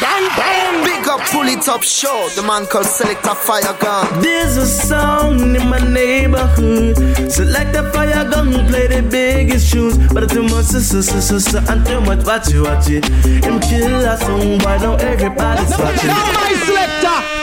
Bang, bang. Big up, pull it up, show. The man called Selector Fire Gun. There's a sound in my neighborhood. Select a fire gun, play the biggest tunes. But too much sister, sister, sister, and too much watch it, watch it. Him kill a oh, song, why don't everybody's watching? Now my selector.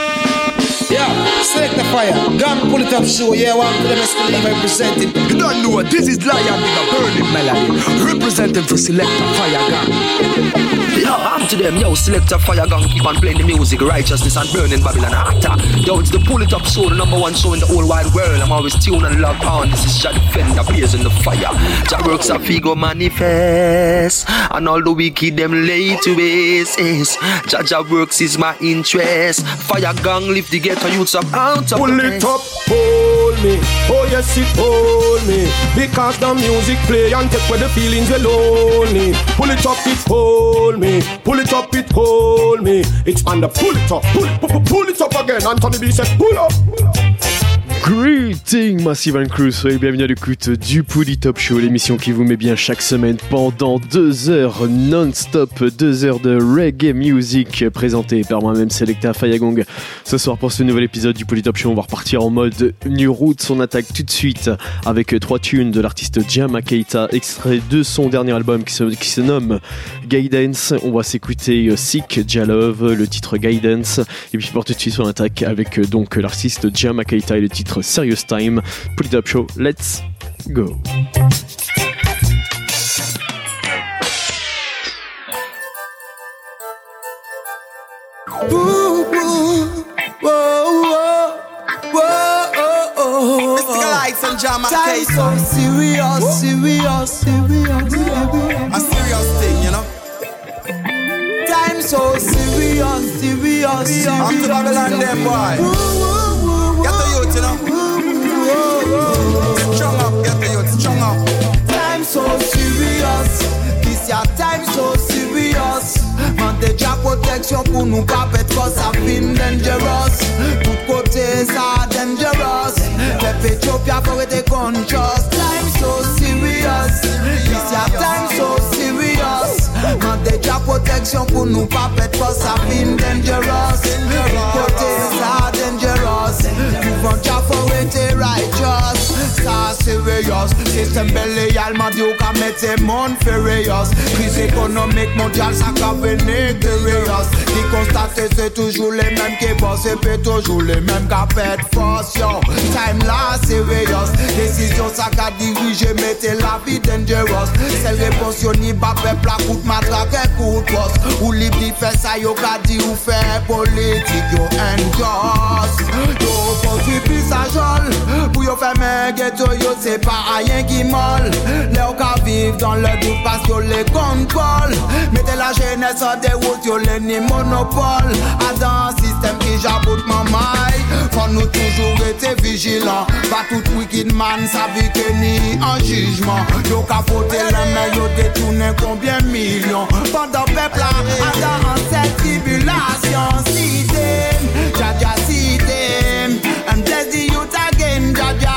Yeah, select the fire. Gun pull it up, show. Yeah, one for them is believe I present it. You don't know what this is Lion with a burning melody. Representing for select the fire gun. Yo, I'm to them, yo, select a fire gun, keep on playing the music, righteousness and burning Babylon actor. Yo, it's the pull it up show, the number one show in the whole wide world. I'm always tuned and locked on. This is Jah Defender, in the fire. Jah works a figo manifest, and all the wicked them lay to base. Jah Jah works is my interest. Fire gang lift the ghetto youths up out of Pull it up, hold me. Oh yes, it hold me. Because the music play and take where the feelings are lonely. Pull it up, it hold me. Pull it up, it hold me. It's the pull it up, pull, pull, pull it up again. Anthony B said, pull up. Pull up. Greeting Massive and Crew, soyez bienvenue à l'écoute du Pouli Top Show, l'émission qui vous met bien chaque semaine pendant deux heures non-stop, deux heures de reggae music présentée par moi-même Selecta Fayagong. Ce soir pour ce nouvel épisode du Pouli Top Show, on va repartir en mode New Roots, on attaque tout de suite avec trois tunes de l'artiste Jama Keita, extrait de son dernier album qui se, qui se nomme Guidance. On va s'écouter Sick Jalove, le titre Guidance, et puis pour tout de suite on attaque avec donc l'artiste Jama Keita et le titre Serious Time. Put it up show, let's go. Jama Time so serious, serious, serious, serious. A serious thing, you know. Time so serious, serious, serious. I'm to Babylon, them boy. Get the youth, you know. Strong up, get the youth, strong up. Time so serious, this your time so serious. Man, the job protection pour nous pas cause ça fin dangerous. Tout côté ça dangerous. Pep Ethiopia for it conscious. Time so serious, this your time so serious. Man, the job protection pour nous pas cause ça fin dangerous. Tout côté ça us. You from Jaffa, righteous. Ça serious. System belly, alman diyo ka mette mon furious. Crise économique mondiale, ça ka vene curious. Di konstate se toujou le menm ki boss, e pe toujou le menm ka fet fos, yo. Time la serious. Desisyon sa ka dirije, mette la vi dangerous. Se repons yo ni ba pepla, kout matrak e kout pos. Ou li di fe sa yo ka di ou fe politik yo endos. Yo contribue sa jol. Pour yo faire mes ghetto yo c'est pas rien qui molle. Les ou ka vivre dans le doute parce que les contrôle. Mettez la jeunesse en déroute yo les ni monopole. A dans un système qui jaboute ma maille. Faut nous toujours être vigilants. Pas tout wicked man sa vie que ni en jugement. Yo ka fote les mains yo détourné combien millions. Pendant peuple là, a dans cette tribulation. See them, Jaja see them. And bless the youth again, Jaja.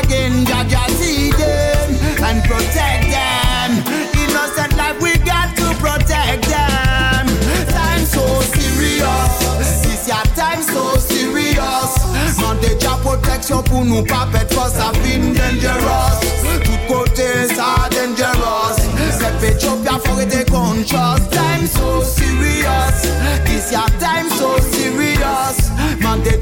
Again, Jaja see them. And protect them. Innocent life, we got to protect them. Time so serious. This your time so serious. Man, déjà protection pour nous pas pète for ça fin dangerous. Tout côté ça dangerous. C'est Ethiopia for it conscious. Time so serious. This your time.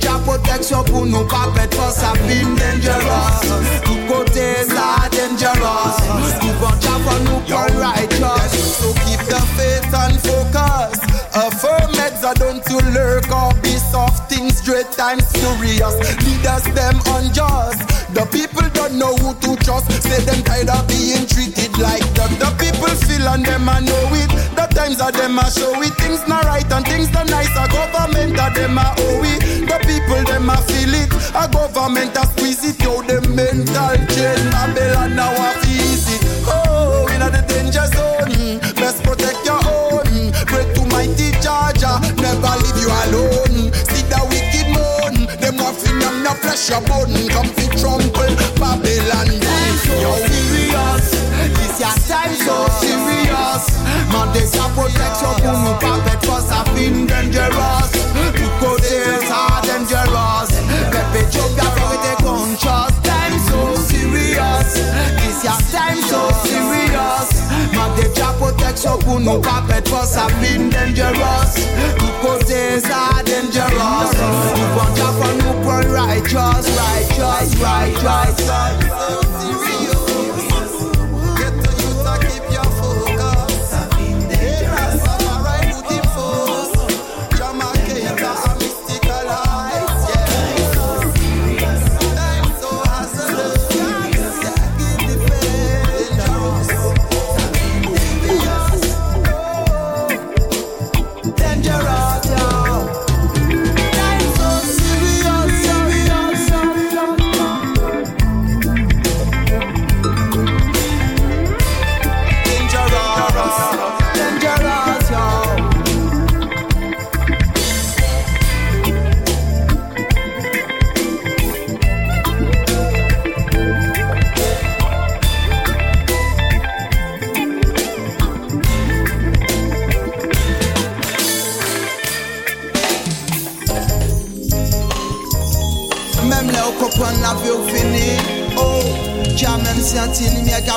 Man, déjà protection pour nous pas pète for ça dangerous. Tout côté ça dangerous. Tout venture for nous pour righteous. So keep the faith and focus. A firm meds are done to lurk or be soft things, straight times furious. Leaders them unjust. The people don't know who to trust. Say them tired of being treated like that. The people feel and them I know it. Times are them I show it. Things not right and things not nice. A government are them I owe it. The people them I feel it. A government a squeeze it. Yo, the mental chain. Babylon now I easy. Oh, in the danger zone. Best protect your own. Pray to mighty Georgia. Never leave you alone. See the wicked moan. Them waffling on the flesh your bone. Come fi trample Babylon Mande sa proteksyon pou nou pa pet fos A fin dangeros Tout kote sa dangeros Pepe chok ya fok the konchos Time so serious. It's your time so serious. Mande sa proteksyon pou nou pa pet fos A fin dangeros Tout kote sa dangeros Nou pon ja fok nou pon righteous Righteous, righteous, righteous.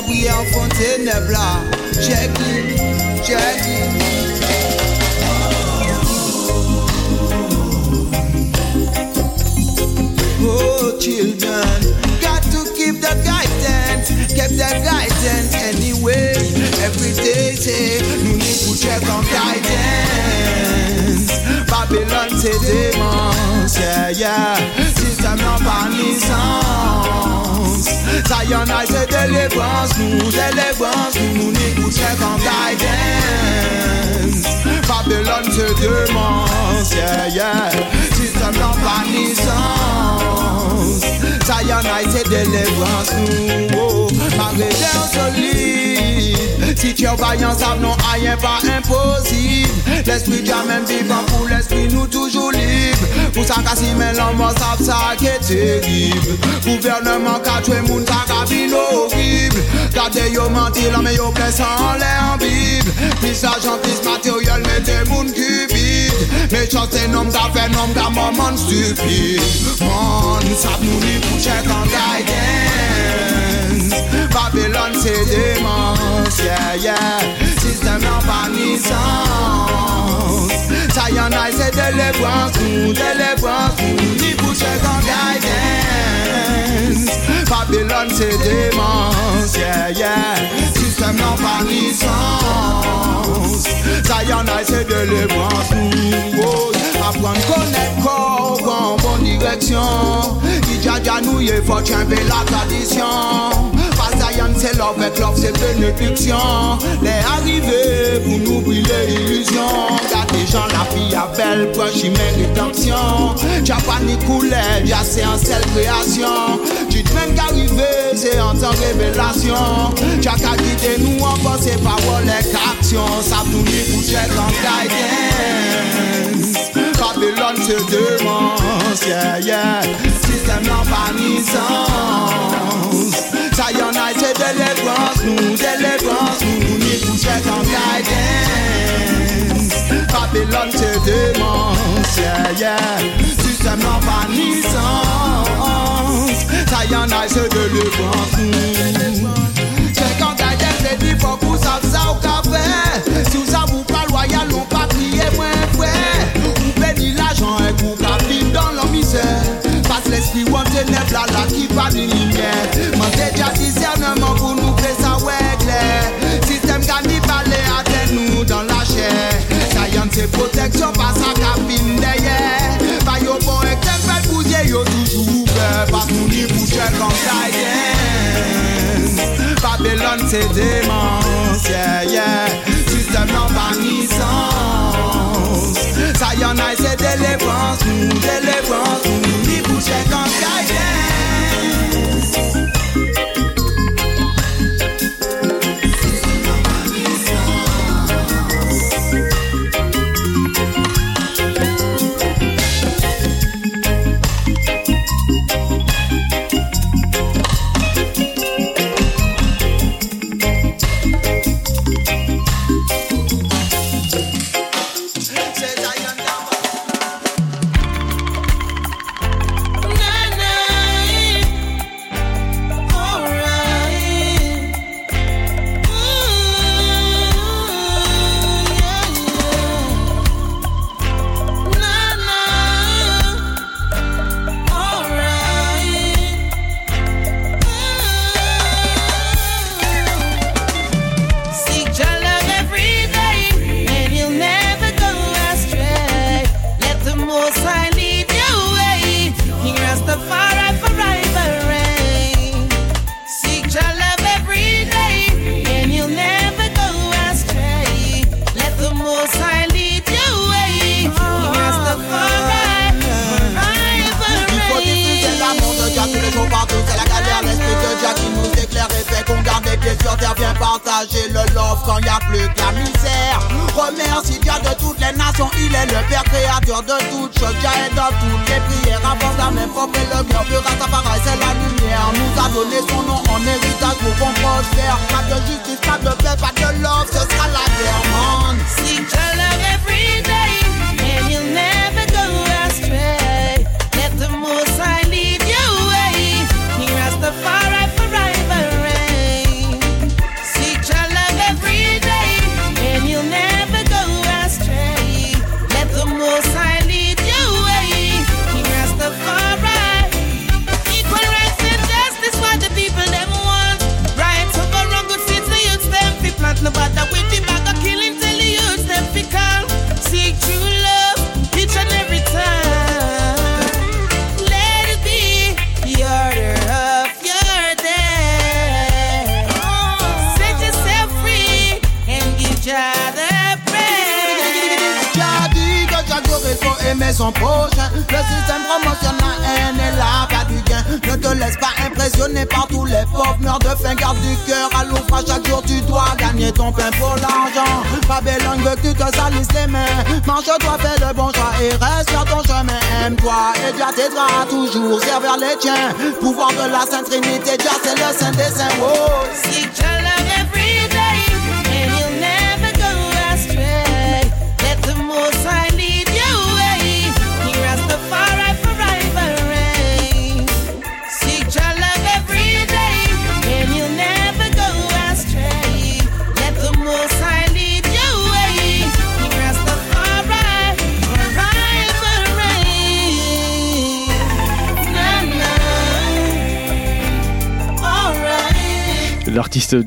Brillé en là. Check it, check it. Oh, children, got to keep the guidance, keep the guidance anyway. Every day, say, you need to check on guidance. Babylon, c'est démence, yeah, yeah. Système pas licence. Zion, I say délivrance, nous, délivrance, nous, check on guidance. Babylon, c'est démence, yeah, yeah. Système pas licence. Zion, I say délivrance, nous, oh. Ma réserve solide. Non, si tye vayan sav nou ayen pa impozib L'esprit diya men vivan pou l'esprit nou toujou lib Pou sa kasi men l'anman sav sa ke terib Gouvernement ka twe moun sa kabi nou horib Gade yo manti l'anmen yo plesan an le an bib Plis ajan, plis materyel, mette moun kubid Mechans se nom da fe nom da man man stupid Man, nou sav nou li pou chek an gay dem Babylon c'est démence, yeah, yeah. Système non pas licence Zion I c'est délivrance, nous, délivrance Nous, ni boucher en guidance. Babylon c'est démence, yeah, yeah. Système non pas licence Zion I c'est délivrance, nous, oh Apprendre connaître corps, en bonne direction. Qui jaja nous, il faut changer la tradition C'est love avec love, c'est bénédiction. Les arrivées pour nous briller l'illusion. Garde des gens, la fille à belle, proche, humaine rétention. Japan ni couleur, y'a c'est en seule création. Tu te même qu'arriver, c'est en temps révélation. T'as qu'à guider nous en pensée, parole et action. Ça tourne pour en guidance. Babylone se demande, yeah, yeah. Système n'en pas licence Zion I c'est délivrance, nous, délivrance Nous, nous, ni pour check en guidance. Babylon se démence, yeah, yeah. Système non pas licence Zion I c'est délivrance, nous Check en guidance, c'est dit que vous ça au café Si vous savez pas loyal, on pas crier moins frère Vous bénissez l'argent et vous Passe l'esprit ou ténèbres là là qui va de lumière Mandez déjà discernement pour nous faire ça ouais clair Système cannibale à nous dans la chair Zion c'est protection pas sa cabine derrière Pas yo bon exemple pour dire yo toujours ouvert Pas ni boucher comme guidance Babylon démence, yeah, yeah. Non pas licence Zion I c'est délivrance, nous mm, délivrance Nous mm, ni boucher comme guidance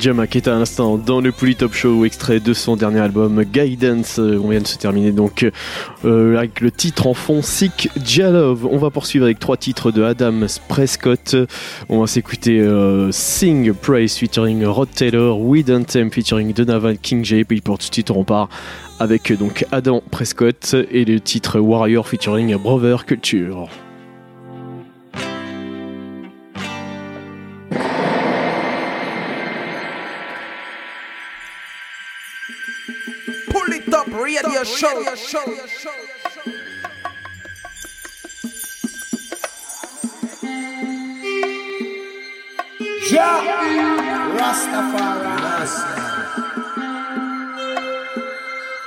Jama qui est à l'instant dans le Pouli Top Show, extrait de son dernier album Guidance. Euh, On vient de se terminer donc euh, avec le titre en fond Sick Jalove. On va poursuivre avec trois titres de Adam Prescott. On va s'écouter euh, Sing Praise featuring Rod Taylor, Weed Anthem featuring Donovan King J. Puis pour tout de suite, on part avec donc Adam Prescott et le titre Warrior featuring Brother Culture. Radio show. Jah Rastafari.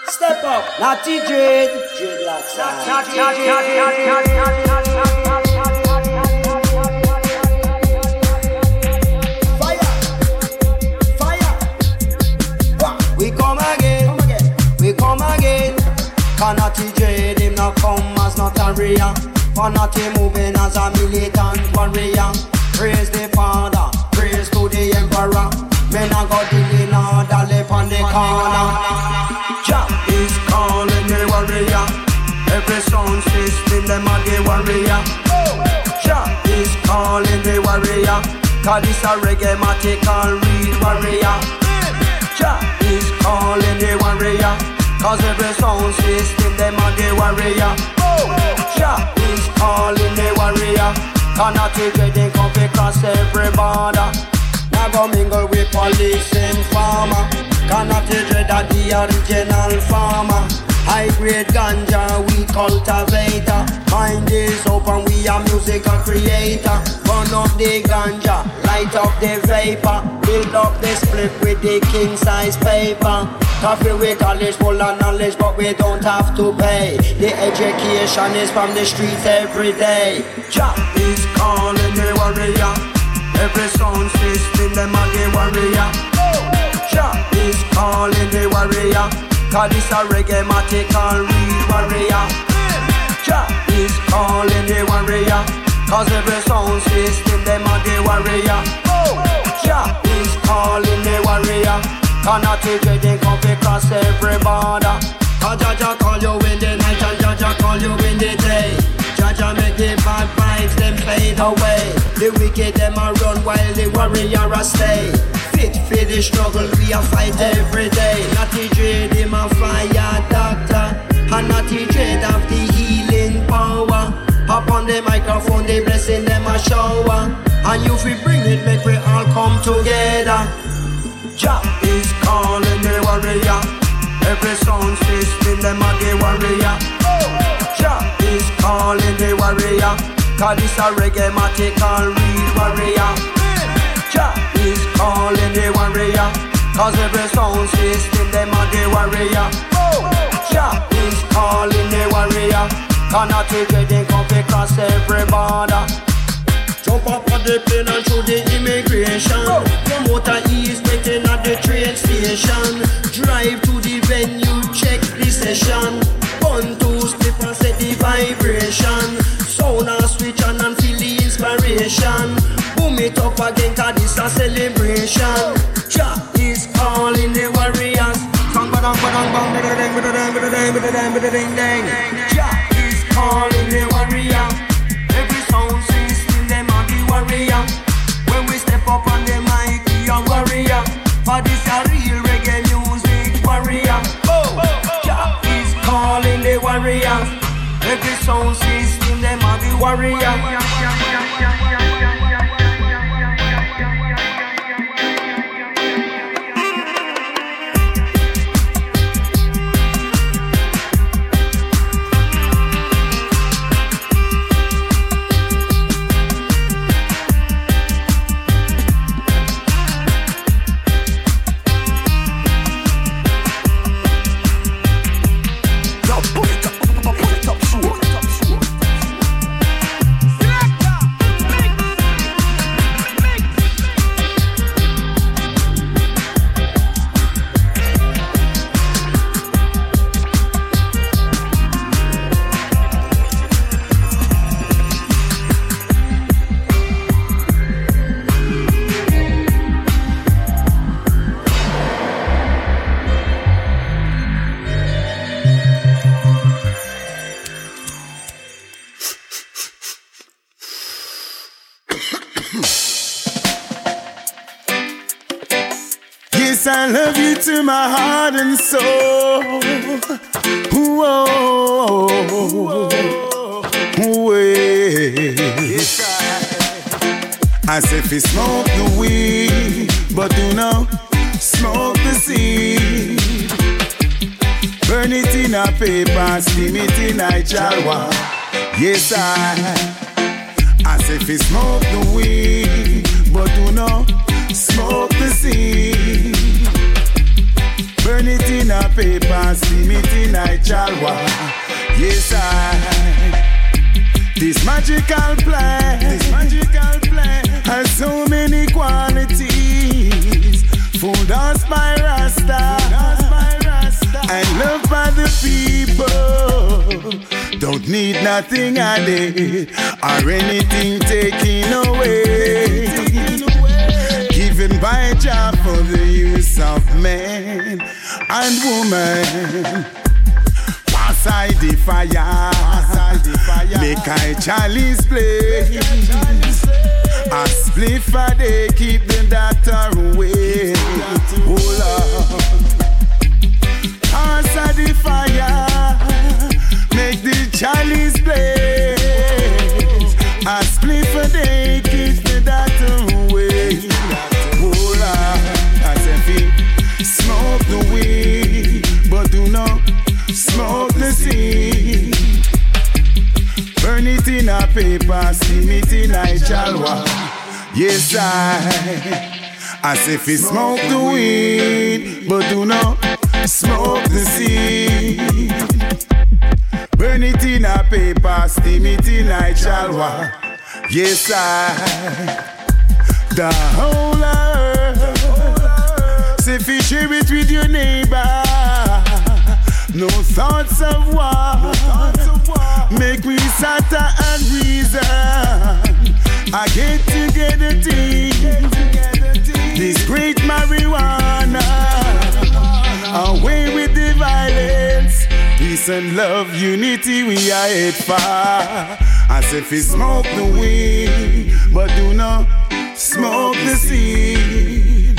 Step up, Natty Dread, dreadlocks. Canati Dread, him not come as not a real. Fanati moving as a militant warrior. Praise the Father, praise to the Emperor. Men a go dealing order, lip on the corner. Jah is calling the warrior. Every sound system, them a the warrior. Jah is calling the warrior. Cause this a reggae matical real warrior. Jah is calling the warrior. Cause every sound system, them a the warrior. Jah is calling the warrior. Cannot take it, they come fi cross every border. Now go mingle with police and farmer. Cannot take it, that the original farmer. High grade ganja, we cultivator. Mind is open, we are musical creator. Burn up the ganja, light up the vapor. Build up the split with the king size paper. Coffee with college full of knowledge, but we don't have to pay. The education is from the streets every day. Jah is calling the warrior. Every sound system, them are the warrior. Jah is calling the warrior. Cause this a reggae matical real warrior. Jah is calling the warrior. Cause every sound system, them are the warrior. Jah is calling the warrior. Cannot take it, come fi cross every border. Cause Jaja call you in the night and Jaja call you in the day. Jaja make the bad vibes them fade away. The wicked them a run while the warrior a stay. Fit for the struggle, we a fight every day. Natty dread him a fire doctor, and Natty dread of the healing power. Up on the microphone, they blessing them a shower. And you fi bring it, make we all come together. Jah is calling the warrior. Every sound system them a the warrior. Jah is calling the warrior. Cause this a reggae matic and real warrior. Jah is calling the warrior. Cause every sound system them a the warrior. Jah is calling the warrior. Cannot take it, they come across every border. Jump up on the plane and through the immigration. Promoter is waiting at the train station. Drive to the venue, check the session. One, two, step and set the vibration. Sound and switch on and feel the inspiration. Boom it up again, cause this a celebration. Jah is calling the warriors. Bang, bang, bang, bang, bang, bang, bang, bang, bang, bang. Jah is calling the warrior. Every sound system, them are the warrior. When we step up on the mic, we are warrior. For this a real reggae music warrior. Oh, Jah is calling the warrior. Every sound system, them are the warrior. To my heart and soul. Whoa, Yes, I said, if you smoke the weed, but do not smoke the seed. Burn it in a paper, steam it in a jalwa. Yes, I. I say if you smoke the weed, but do not smoke the seed. Burn it in a paper, steam it in a chalwa. Yes, I. This magical plant, this magical plant has so many qualities. Food us by Rasta, and loved by the people. Don't need nothing added or anything taken away. Given by Jah for the use of man and woman. Pass I the fire, make I chalice play. A spliff a day keep the doctor away. Oh Lord, pass I the fire, make the chalice blaze. A paper, it in a chalwa. Yes, I. I say fi smoke the weed, but do not smoke the seed. Burn it in a paper, steam it in a chalwa. Yes, I. The whole earth. Say fi share it with your neighbor. No thoughts of war. Make we sata and reason. I get together team. This great marijuana. Away with the violence. Peace and love, unity, we are it far. As if we smoke the weed, but do not smoke the seed.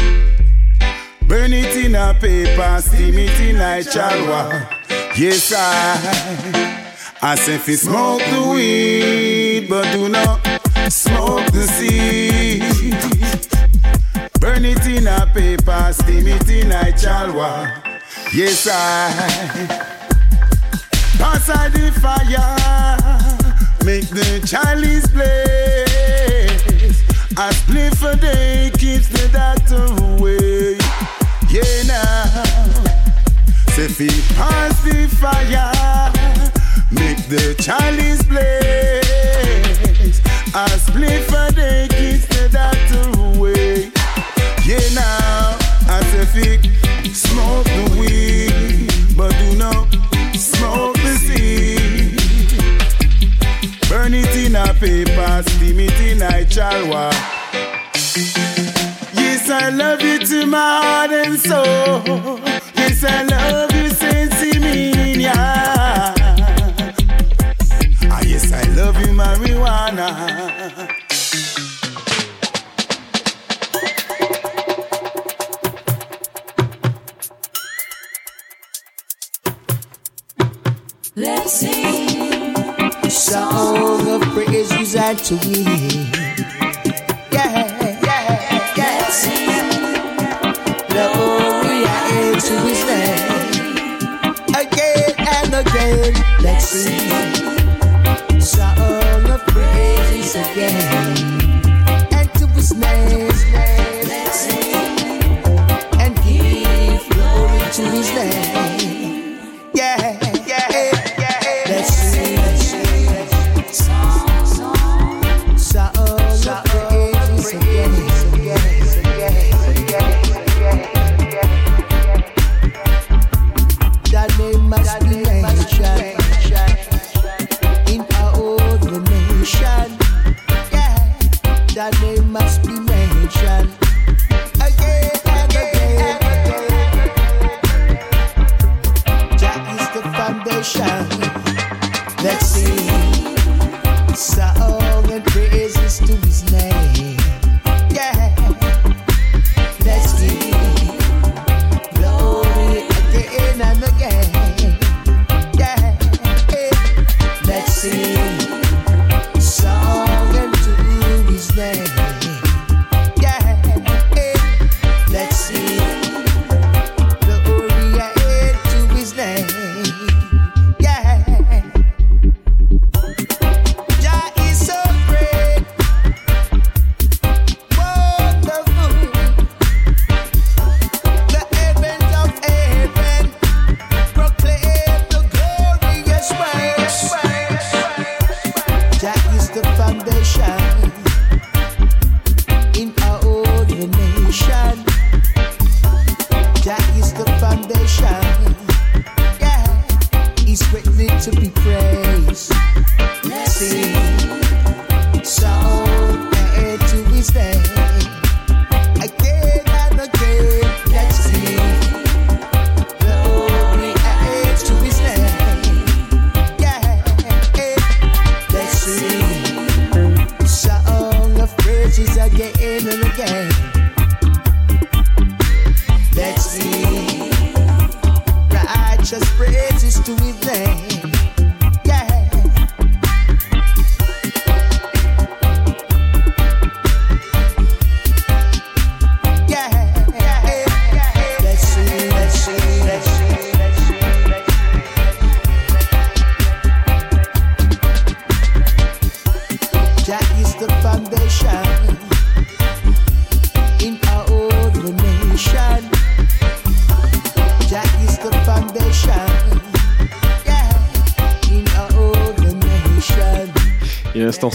Burn it in a paper, steam it in a chalwa. Yes, I. I say fi smoke the weed, but do not smoke the seed. Burn it in a paper, steam it in a chalwa. Yes, I pass out the fire, make the chalice blaze. A spliff a day keeps the doctor away. Yeah, now. Say, fi pass the fire, make the chalice blaze. A day keeps the doctor away. Yeah, now. I say, fi smoke the weed, but do not smoke the seed. Burn it in a paper, steam it in a chalwa. Yes, I love you to my heart and soul. Yes, I love you since you mean love you, marijuana. Let's sing a song of praises unto Him. Yeah, yeah, yeah. Let's sing glory into His name. Again and again, let's sing again. And to His name, and give glory to His name.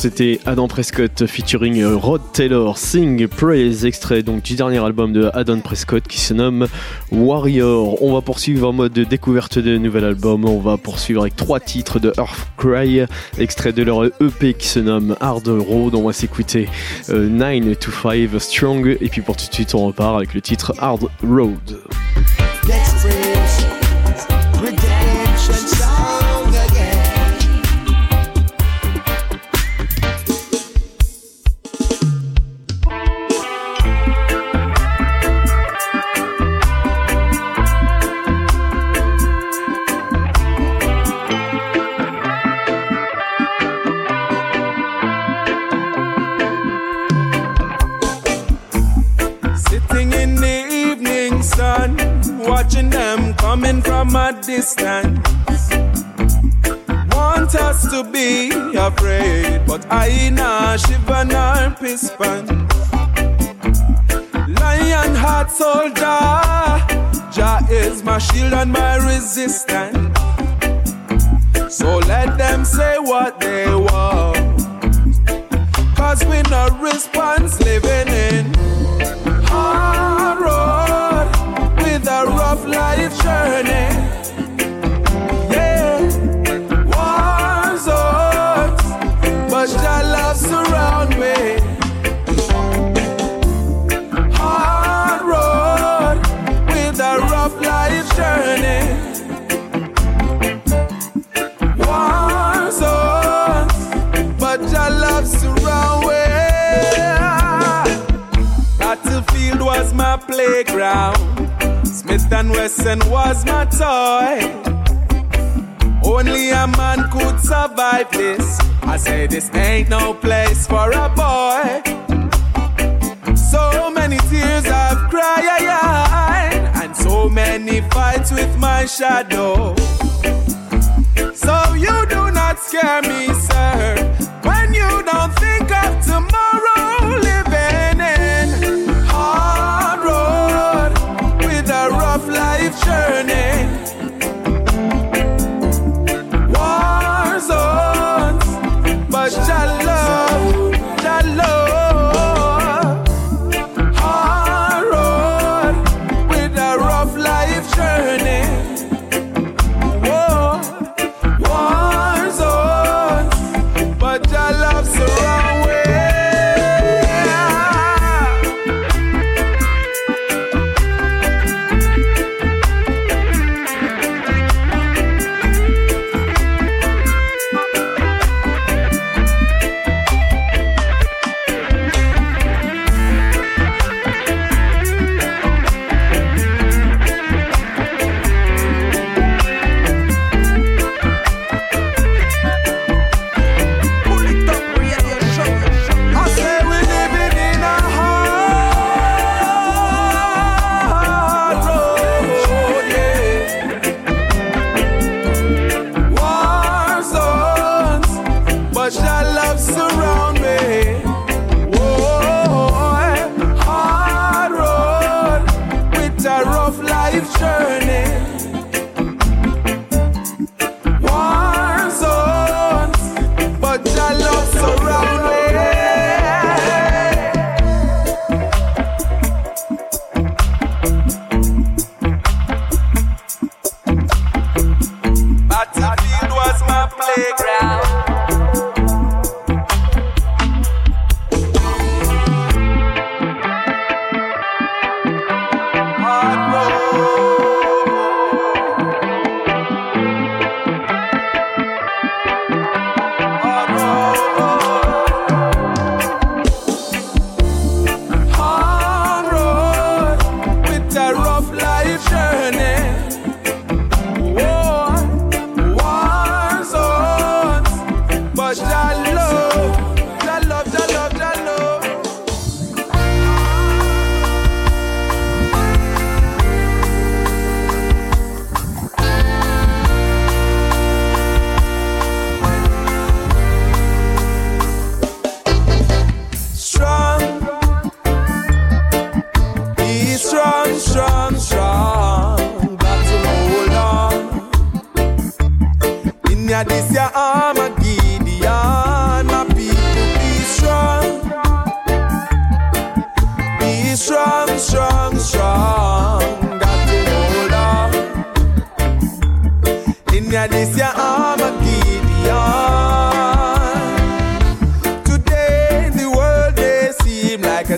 C'était Adam Prescott featuring euh, Rod Taylor, Sing Praise, extrait donc du dernier album de Adam Prescott qui se nomme Warrior. On va poursuivre en mode de découverte de nouvel album. On va poursuivre avec trois titres de Earthcry, extrait de leur EP qui se nomme Hard Road. On va s'écouter euh, 9 to 5 Strong. Et puis pour tout de suite, on repart avec le titre Hard Road. no response living in. and Wesson was my toy. Only a man could survive this. I say this ain't no place for a boy. So many tears I've cried, and so many fights with my shadow. So you do not scare me, sir, when you don't think of tomorrow.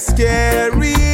scary.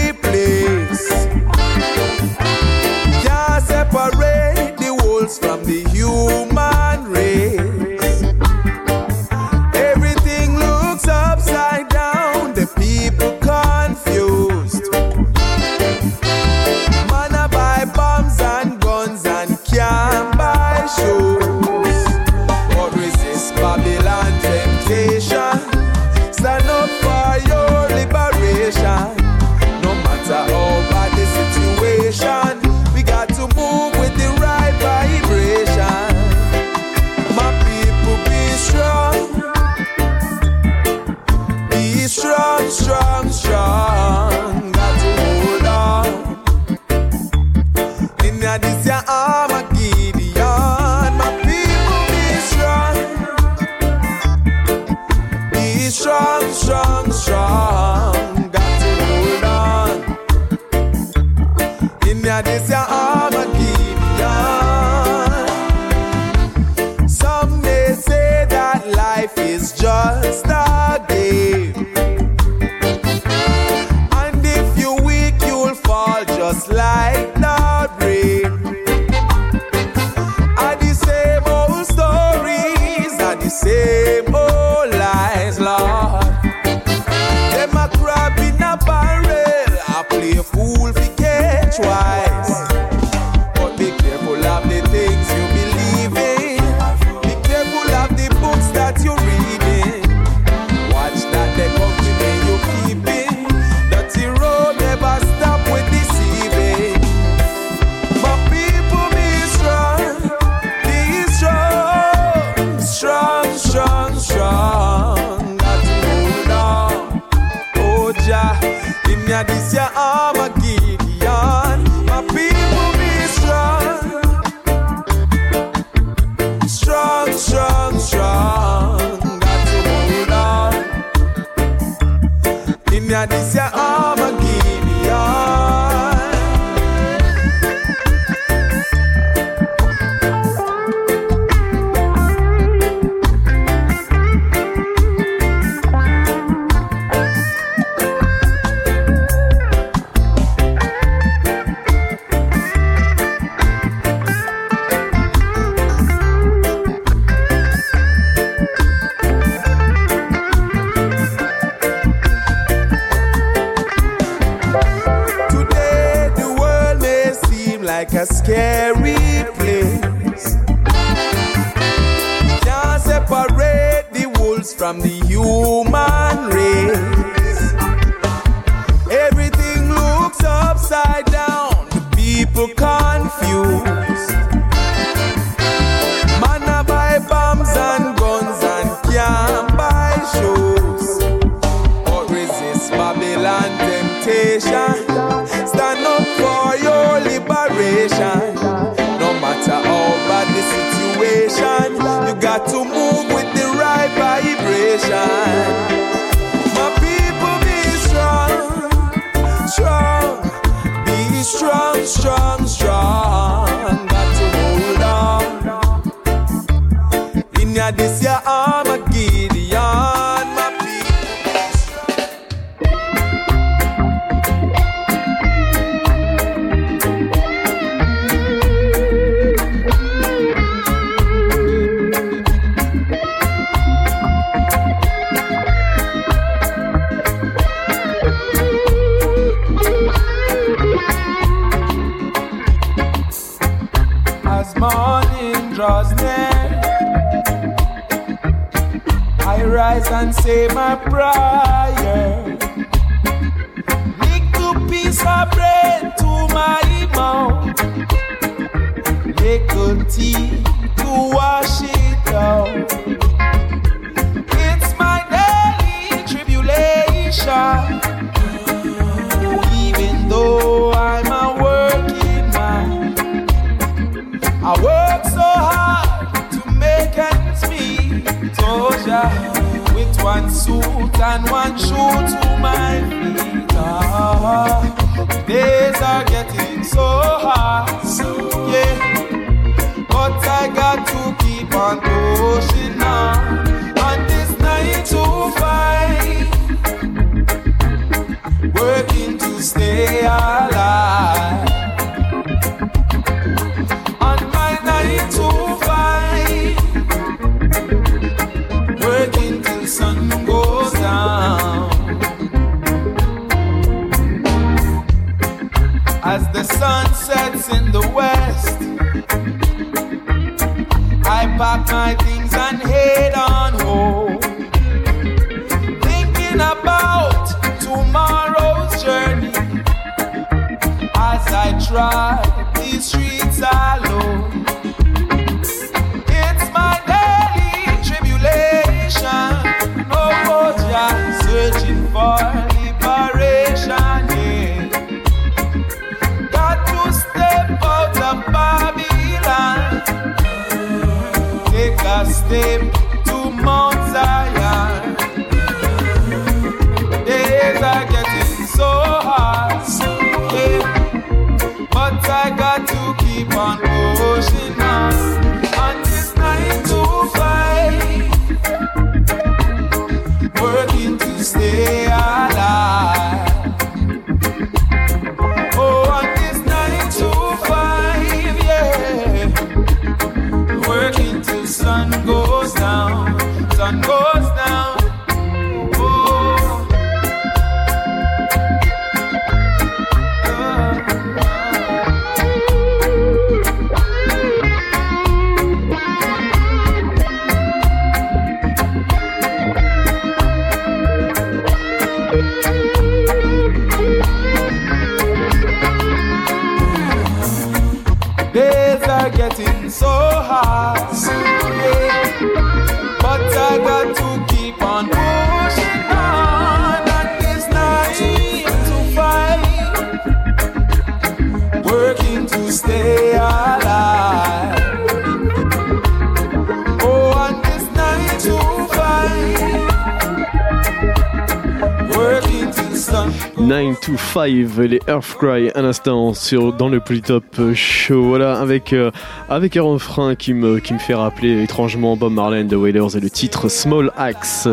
9 to 5, les Earthcry, un instant dans le Polytop Show. Voilà, avec, euh, avec un refrain qui me, qui me fait rappeler étrangement Bob Marley and the Wailers et le titre Small Axe.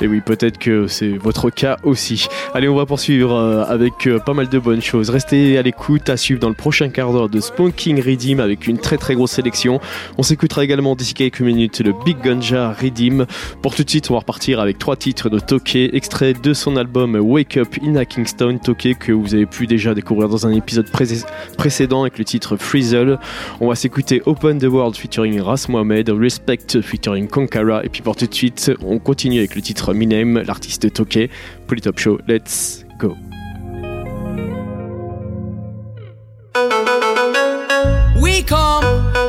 Et oui, peut-être que c'est votre cas aussi. Allez, on va poursuivre euh, avec euh, pas mal de bonnes choses. Restez à l'écoute, à suivre dans le prochain quart d'heure de Spunking Redeem avec une très très grosse sélection. On s'écoutera également d'ici quelques minutes le Big Ganja Redeem. Pour tout de suite, on va repartir avec trois titres de Toké, extraits de son album Wake Up in à Kingston, Tokyo, que vous avez pu déjà découvrir dans un épisode précédent avec le titre Freezel. On va s'écouter Open the World featuring Ras Mohamed, Respect featuring Konkara, et puis pour tout de suite, on continue avec le titre Minem, l'artiste Tokyo, pour les top show. Let's go! We come.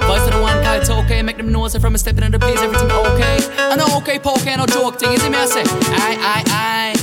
Voice of the one guy. Make them know it from stepping the everything okay. I know okay, poke, no joke thing. I.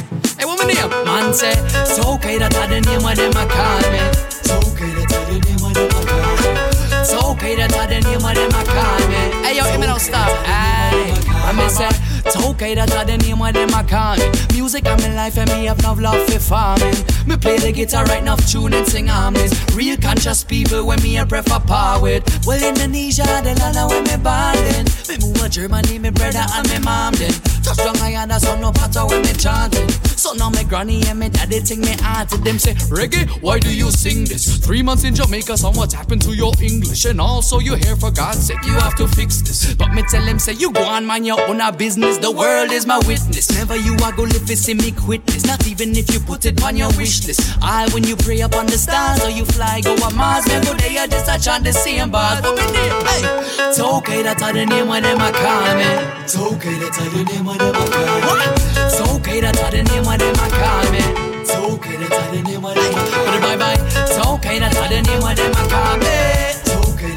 Hey, name? Man say, it's okay that I the name of them I call me. It's okay that I the name of them I call me. It's okay that I the name of them I call me. Hey, yo, me no stop. Aye. I mean, say, it's okay that I the name of them I call me. Music and my life and me have no love for farming. Me play the guitar, write enough tune and sing harmonies. Real conscious people when me a prefer power with. Well, Indonesia, the land where me ballin'. Me move to Germany, me brother and me mom then. Touch down I and so no patter when me chanting. So now me granny and me daddy think me out to them say, Reggae, why do you sing this? Three months in Jamaica, so what's happened to your English? And also you here for God's sake, you have to fix this. But me tell him say, you go on mind your own business. The world is my witness. Never you are go live see me quit this. Not even if you put it on your wish list. I when you pray up on the stars or you fly go on Mars, me go there just a chant the same bars. But me hey, it's okay that I the name of them I call me. It's okay that I the name of them I call. It's okay that I the name of them I call me. It's okay that I the name of them I call me. Bye bye. It's okay that I the name of them I call me. It's okay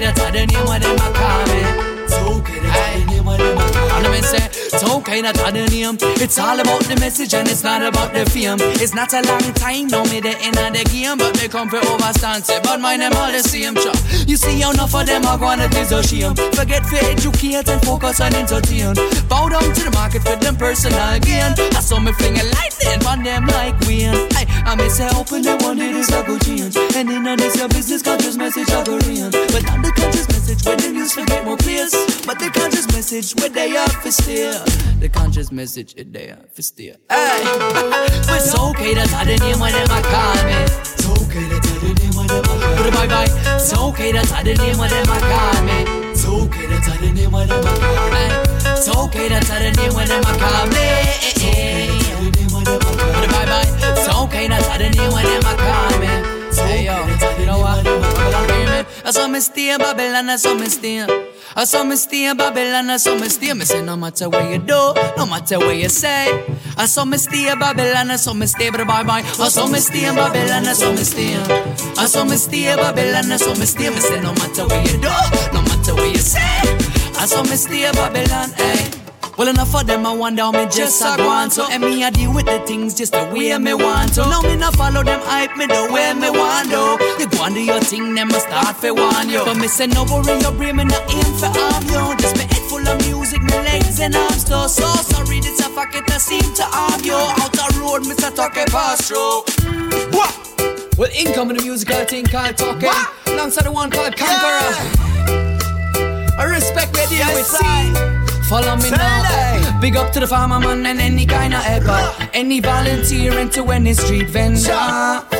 that I the name of them I call me. It's okay the name of me. The name of me. It's the name. All about the message and it's not about the fame. It's not a long time, no me the end of the game, but they come for overstand. Say, but mine them all the same. Chop. You see, enough of them are gonna is a shame. Forget for educate and focus on entertain. Bow down to the market for them personal gain. I saw me fling a lightning on them like wind. I, I may say open the one it is a go change. And in a this your business conscious message I go rain. But not the conscious message when the news forget more place. But the conscious message where they are for still. The conscious message is there for still. Hey, but it's okay that I the name of them call me. It's okay that I the name of them call me. Bye bye. It's okay that I the name of them call me. It's okay that I the name of them call me. It's okay that I the name of them call me. Bye bye. It's okay that I the name of them call me. Hey yo, you know what? I saw me stay in Babylon, I saw me stay. I saw me stay in Babylon, I saw me stay. Me say no matter what you do, no matter what you say. I saw me stay in Babylon, I saw me stay, bye bye. I saw me stay in Babylon, I saw me stay. I saw me stay in Babylon, I saw me stay. Me say no matter what you do, no matter what you say. I saw me stay in Babylon, hey. Well, enough of them, I wonder how me just a go on. So, and me, I deal with the things just the way me want to. Now, me not follow them hype me the way me want to. You go and do your thing, them a start for one you. But me say, no worry, your brain, me not aim for harm you. Just me head full of music, me legs and arms too. So sorry, this a fuck it, I seem to harm you. Out the road, Mr. Talkie pass through. What? Well, incoming the musical thing called Talkie. Alongside the one called Conqueror. I respect where the yes, Follow me now. Big up to the farmer man and any kind of helper. Any volunteering to any street vendor.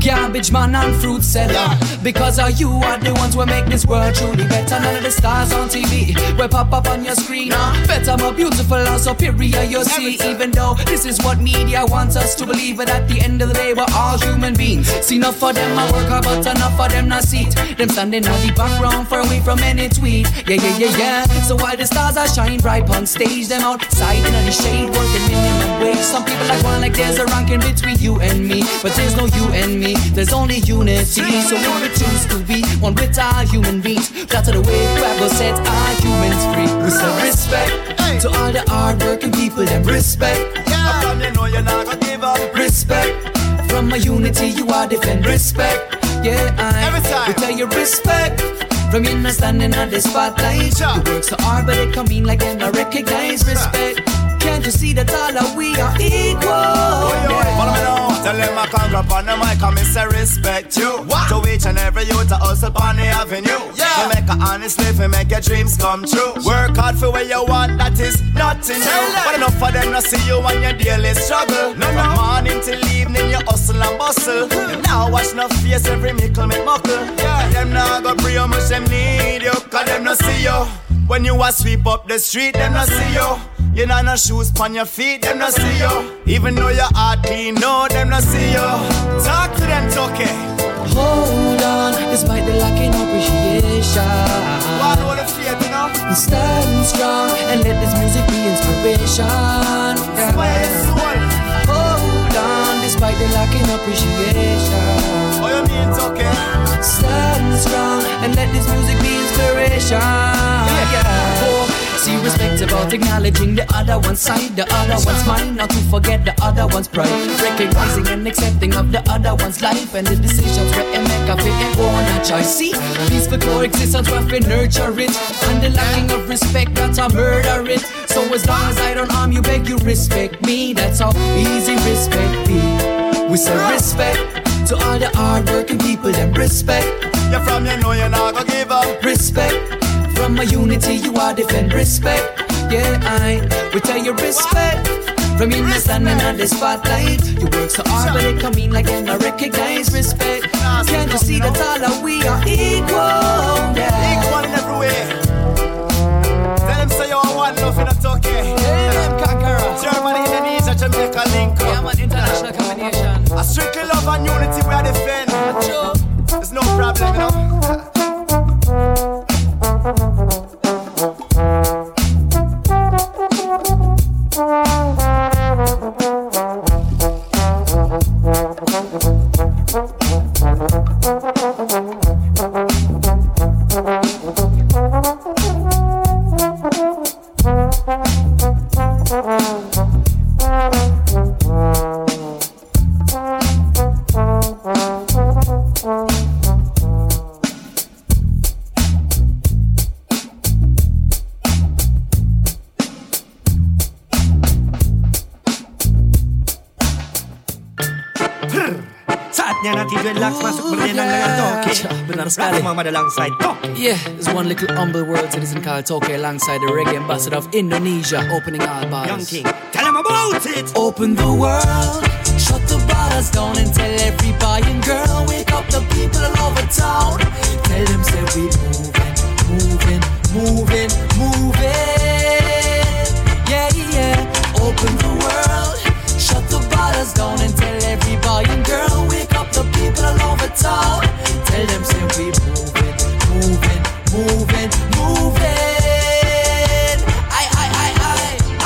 Garbage man and fruit seller. Because of you are the ones who make this world truly better. None of the stars on TV will pop up on your screen. Better, more beautiful and superior you see. Even though this is what media wants us to believe. But at the end of the day, we're all human beings. See enough for them, I work hard, but enough for them not see it. Them standing on the background far away from any tweet. Yeah, yeah, yeah, yeah. So while the stars are shining bright on stage, them outside in the shade working minimum wage. Some people like one like there's a ranking between you and me, but there's no you and me. There's only unity. So we choose to be one with our human beings. That's the way go set our humans free. We say respect to all the hardworking people. Them respect. Yeah, from you know you're not gonna give up. Respect. From my unity, you are defend respect. Yeah, I Every time. we tell you respect. From you not standing on the spotlight. You work so hard, but it come in like them not recognize respect. Can't you see that all of we are equal? Follow me now. Tell them I can't grab on the mic me say respect you. To each and every youth to hustle on the avenue. Yeah. To make a honest living, make your dreams come true. Work hard for where you want, that is nothing new. But enough for them to see you on your daily struggle. No, From morning till evening, you hustle and bustle. Mm-hmm. You now watch no face every mickle make muckle. Yeah. Them now go pray how much them need you, cause them no see you. When you a sweep up the street, them no see you. You know no shoes on your feet, them not see you. Even though your heart clean, no, them not see you. Talk to them, okay. Hold on, despite the lack in appreciation. One all the faith, you know. Stand strong and let this music be inspiration. Yeah. Hold on, despite the lacking appreciation. Oh, you mean okay? Stand strong and let this music be inspiration. Yeah, yeah. See respect about acknowledging the other one's side, the other one's mind, not to forget the other one's pride. Recognizing and accepting of the other one's life and the decisions where they make of it own a choice. See, peaceful coexistence where we nurture it, and the lacking of respect that's a murder it. So as long as I don't harm you, beg you respect me. That's how easy respect be. We say respect to all the hardworking people and respect. You're from you know you're not gonna give up. Respect from my unity, you are defend respect. Yeah, I we tell you respect. From you standing on the spotlight, you work so hard, but it come in like not recognize respect. Can't you see that all of we are equal? Yeah. Equal in every way. Tell them say you are one love in a Turkey. Yeah, them conqueror. Germany, Indonesia, Jamaica, link up. Yeah, man, international combination. A strictly love and unity we are defend. There's no problem, you know. Yeah, there's one little humble word citizen called Toke alongside the reggae ambassador of Indonesia, opening all bars. Young King, tell him about it. Open the world, shut the bars down and tell every boy and girl, wake up the people all over town. Tell them say we moving, moving, moving, moving. Yeah, yeah. Open the world, bars down and tell every boy and girl, wake up the people all over town. Tell them say we moving, moving, moving, moving.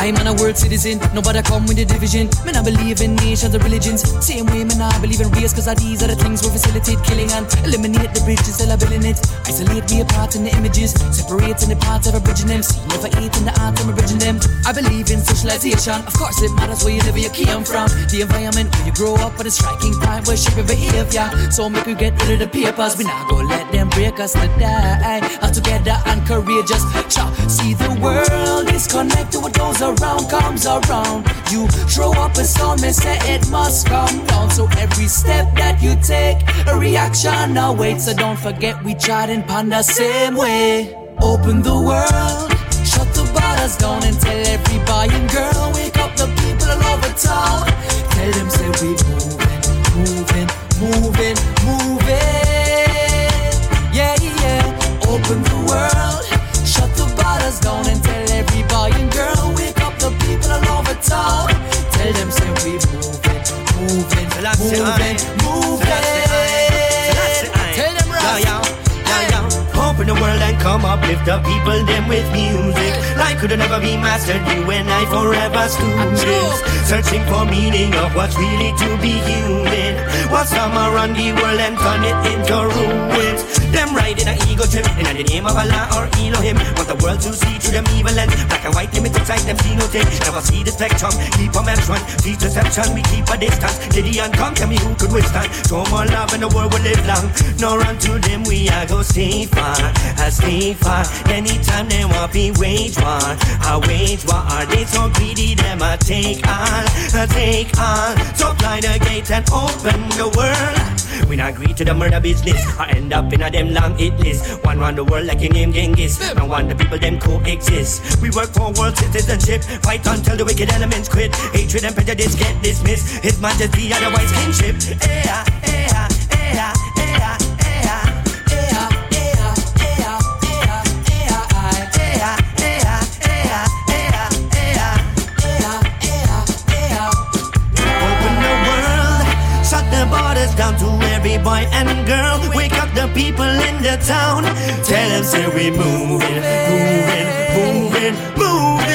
I'm a world citizen, nobody come with the division. Man, I believe in nations and religions. Same way, man, I believe in race, cause these are the things we facilitate killing and eliminate the bridges that are building it. Isolate me apart in the images, separating the parts of a bridging them. See, never eat in the art, I'm bridging them. I believe in socialization, of course, it matters where you live, where you came from. The environment where you grow up at a striking time where shape your behavior. So make we get rid of the papers, we not go let them break us to die. All together and courageous, Cha, see the world is connected, with those around comes around. You throw up a storm and say it must come down. So every step that you take, a reaction awaits. So don't forget we tried and the same way. Open the world, shut the borders down and tell every boy and girl, wake up the people all over town. Tell them say we moving, moving, moving, moving. Yeah, yeah. Open the world, shut the borders down and tell over. Tell them say we moving, moving, moving, moving. Tell them right. Open the world and come up, lift the people them with music. Life could never be mastered, you and I forever students. Searching for meaning of what's really to be human. What's some around the world and turn it into ruins. Them riding an ego trip in the name of Allah or Elohim. Want the world to see through them evil lens. Black and white limited sight, them see no thing. Never see the spectrum, keep a run. Teach deception, we keep a distance. Gideon, come tell me who could withstand. Show more love and the world will live long. No run to them, we are go stay far. I stay far. Anytime they want me wage war, I wage war. Are they so greedy, them I take all, I take all. So fly the gate and open the world. We not agree to the murder business. I end up in a them long hit list. One round the world like your name Genghis. And one the people them coexist. We work for world citizenship. Fight until the wicked elements quit. Hatred and prejudice get dismissed. His majesty otherwise kingship. Yeah, eh, yeah, eh, yeah, eh, yeah. borders down to every boy and girl. Wake up the people in the town. Tell them say we moving, moving, moving, moving.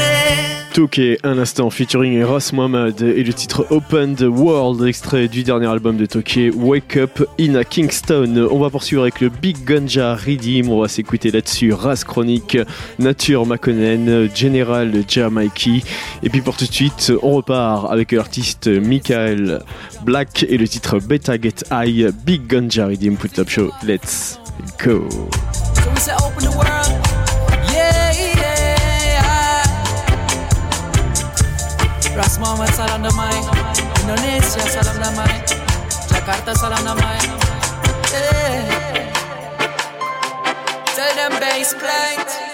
Took Un Instant featuring Ross Mohamed et le titre Open the World, extrait du dernier album de Tokyo. Wake Up in a Kingston. On va poursuivre avec le Big Ganja Redeem, on va s'écouter là-dessus Race Chronique, Nature Makonnen, General Jamaiki. Et puis pour tout de suite, on repart avec l'artiste Michael Black et le titre Beta Get High, Big Ganja Redeem pour le Top Show. Let's go! Malaysia salam damai Jakarta salam damai yeah. Tell them bass plate.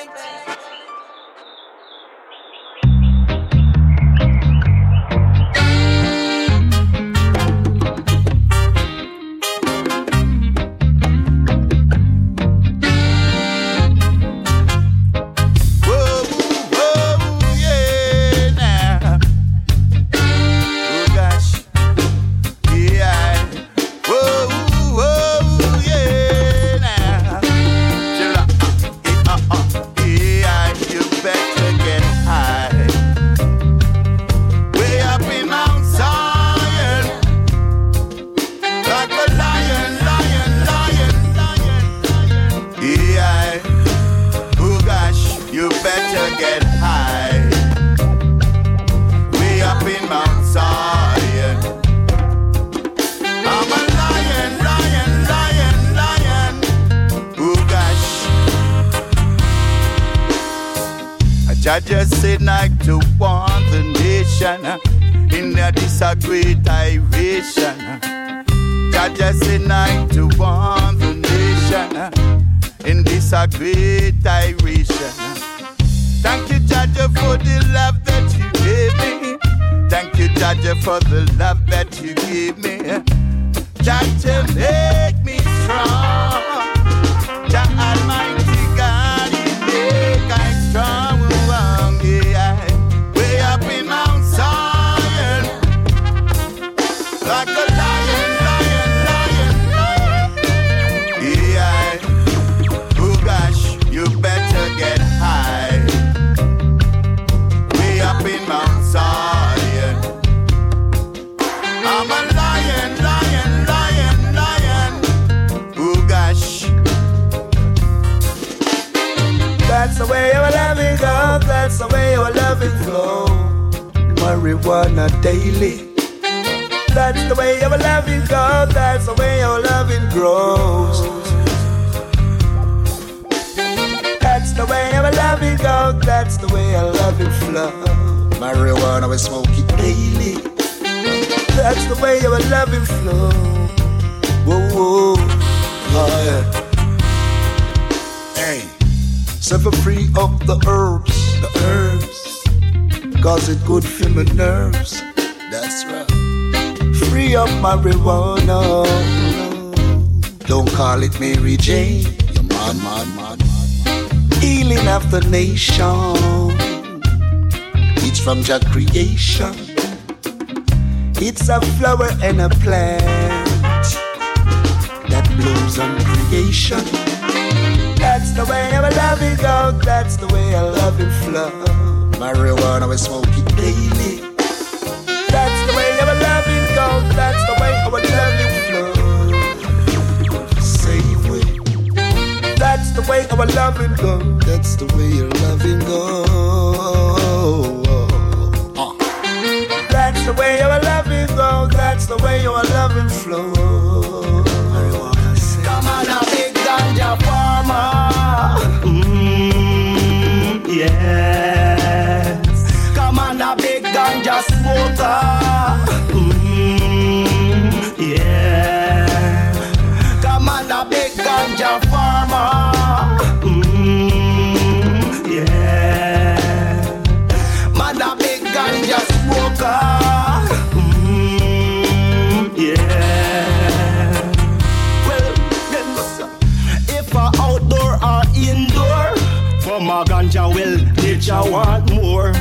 preacher want more.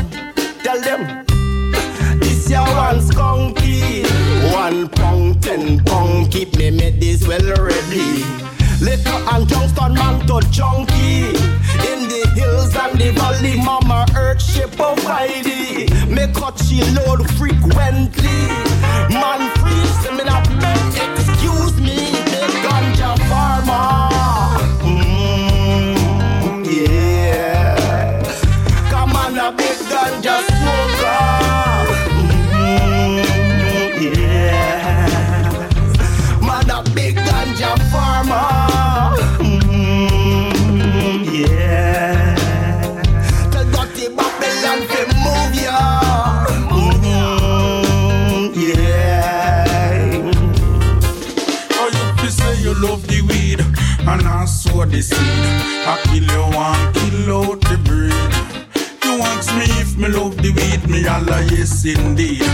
Tell them, this your one skunky. One pound, ten pong. keep me made this well ready. Little and Johnston man to chunky. In the hills and the valley, mama earth shape of Heidi. Make catch she load frequently. Man freeze, me up. Big ganja smoker. Mm, yeah. Man, a big ganja farmer. Mm, yeah. Tell Babylon move ya. Mm, say you love the weed and I sow the seed. I kill you one, me alla yes indeed.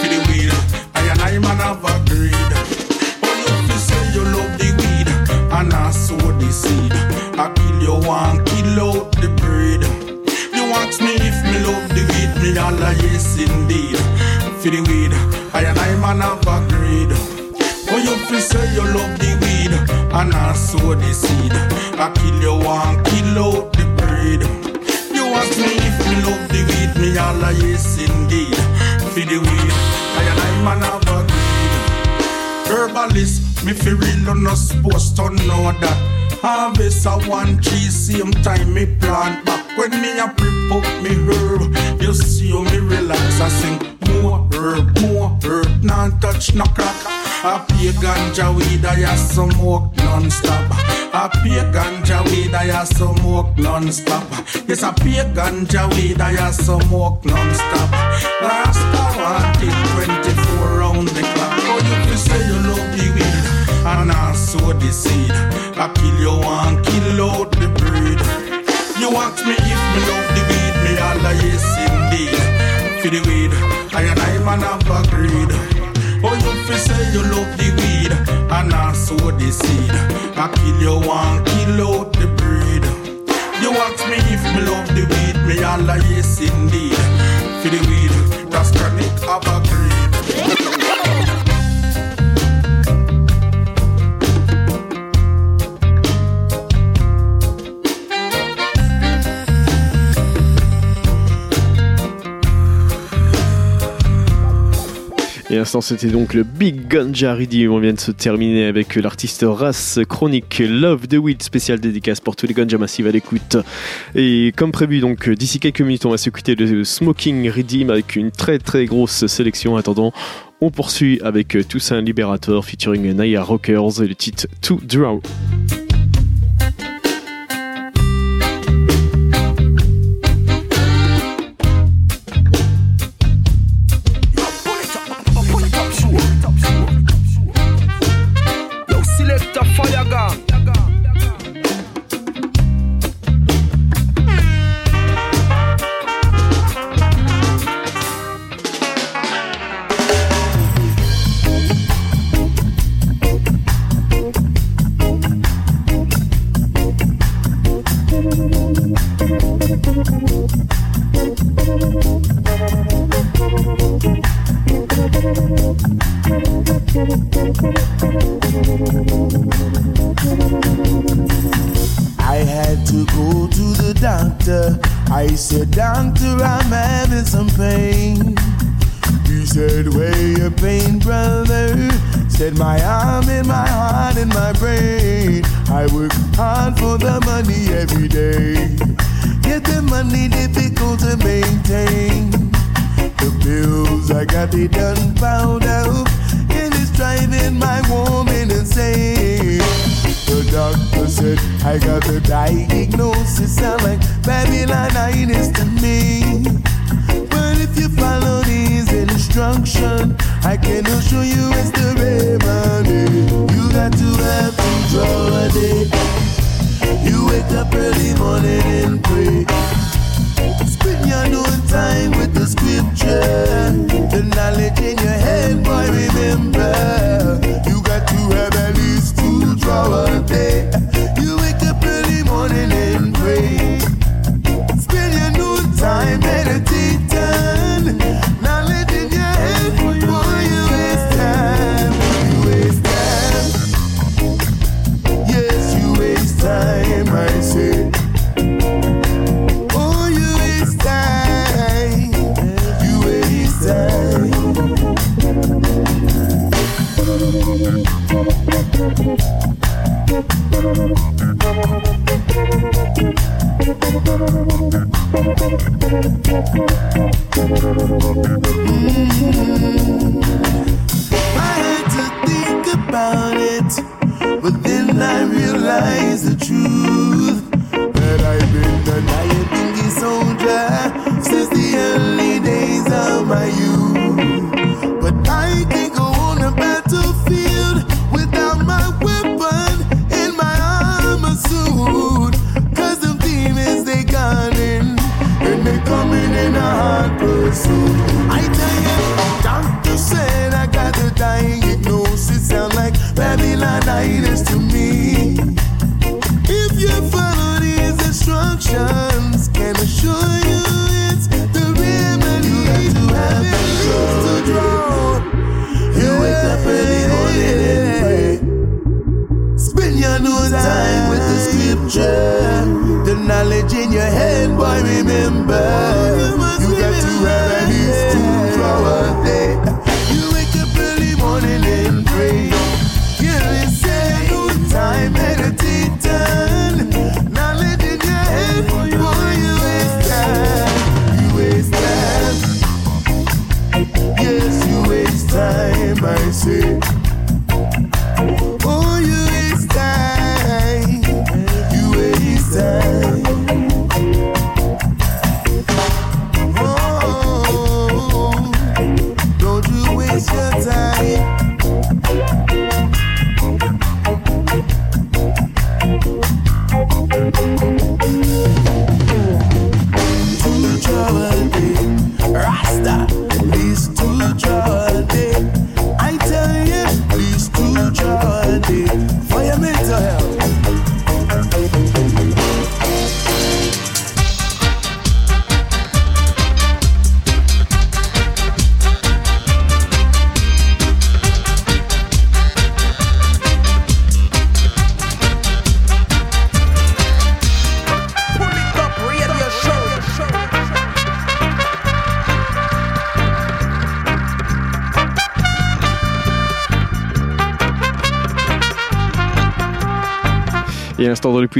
For the weed, I and I man have agreed. Oh, you say you love the weed and I sow the seed. I kill you one, kill out the breed. You ask me if me love the weed, me alla yes indeed. For the weed, I and I man have agreed. Oh, you fi say you love the weed and I sow the seed. I kill you one, kill out all yes indeed. For the weed, I and I man have agreed. Herbalist, me fi real no supposed to know that. Harvest a one tree same time me plant back when me a prep up me herb. You see how me relax, I sing more herb, more herb, non touch no crack. I pay ganja weed, I a smoke non-stop. I pay ganja weed, I a smoke non-stop. Yes, I pay ganja weed, I a smoke non-stop. Last I want it 24 round the clock. Oh, you fi say you love the weed, and I sow the seed. I kill you one, kill out the breed. You ask me if me love the weed, me all yes indeed. For the weed, I and I man have agreed. Oh, you say you love the weed, and I sow the seed. I kill you one, kill out the breed. You ask me if me love the weed, me all yes indeed. For the weed, that's chronic have agreed. L'instant, c'était donc le Big Ganja Redeem. On vient de se terminer avec l'artiste Ras Chronique Love the Weed, spécial dédicace pour tous les Ganja Massive à l'écoute. Et comme prévu, donc d'ici quelques minutes, on va s'écouter de Smoking Redeem avec une très très grosse sélection. En attendant, on poursuit avec Toussaint Liberator featuring Naya Rockers et le titre To Draw. A fire gun.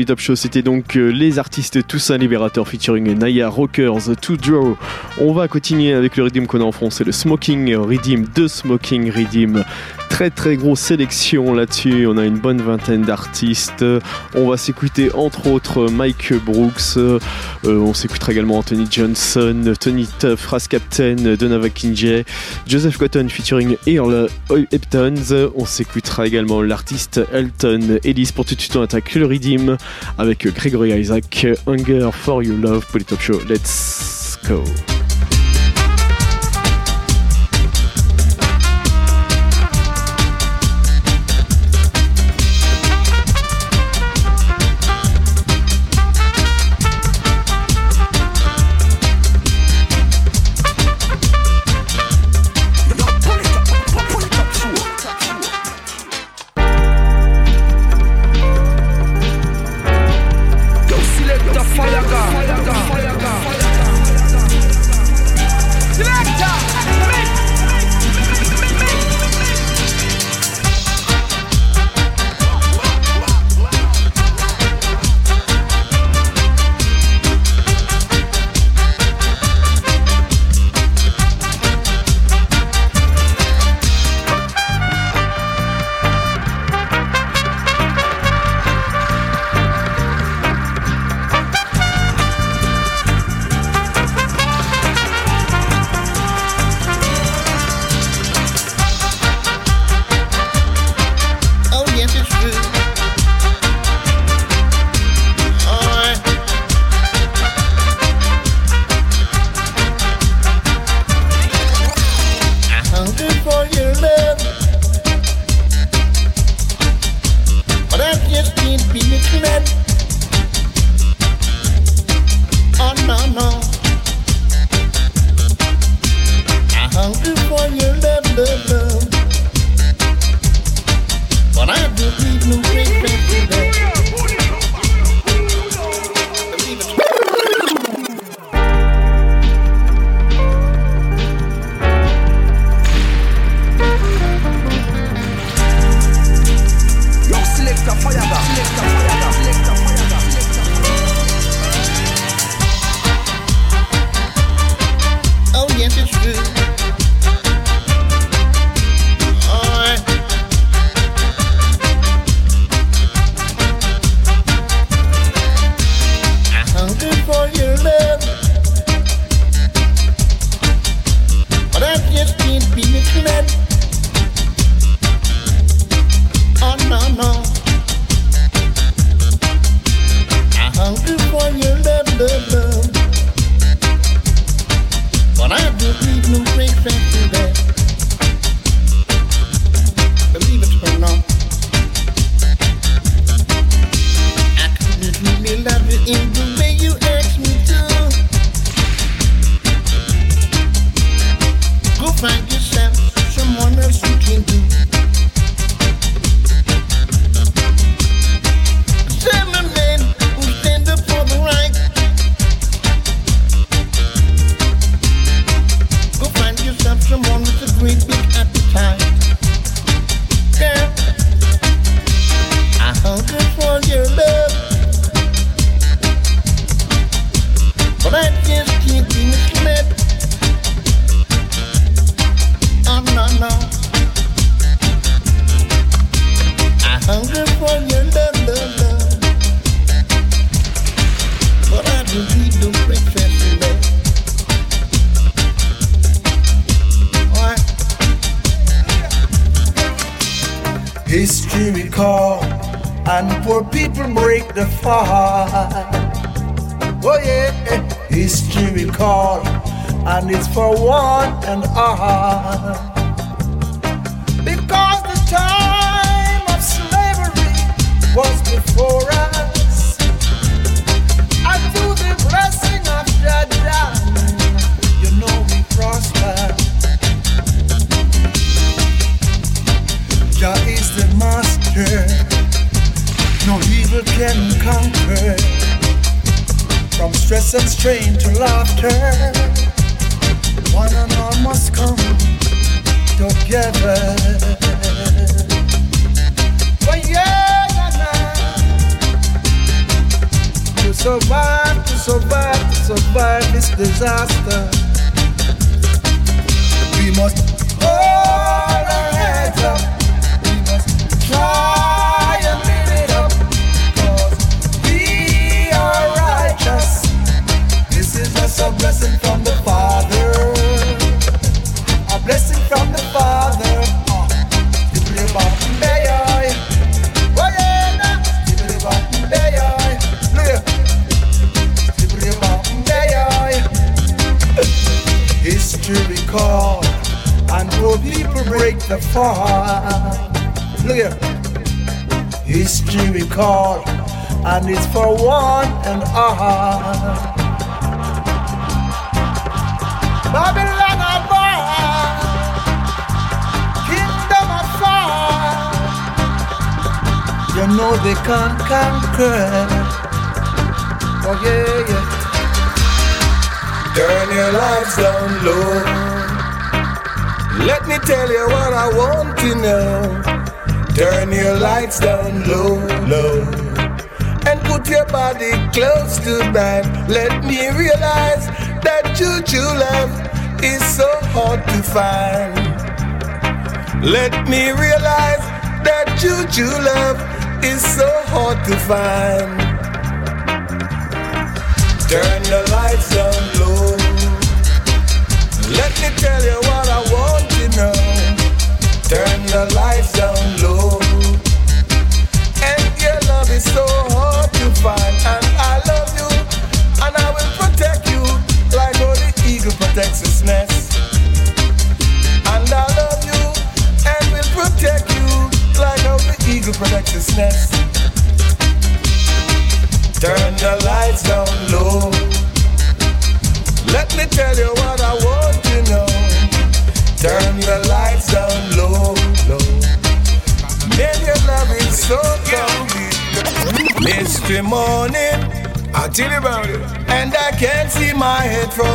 Top Show, c'était donc euh, les artistes Toussaint Libérateur featuring Naya Rockers To Draw. On va continuer avec le rythme qu'on a en France, c'est le Smoking Redeem, de Smoking Redeem. Très très grosse sélection là-dessus, on a une bonne vingtaine d'artistes. On va s'écouter entre autres Mike Brooks, euh, on s'écoutera également Anthony Johnson, Tony Tuff, Ras Captain, Donovan Kinjay, Joseph Cotton featuring Earl Heptons. On s'écoutera également l'artiste Elton Ellis pour tout de attaque le Redeem avec Gregory Isaac, Hunger for Your Love pour Show. Let's go.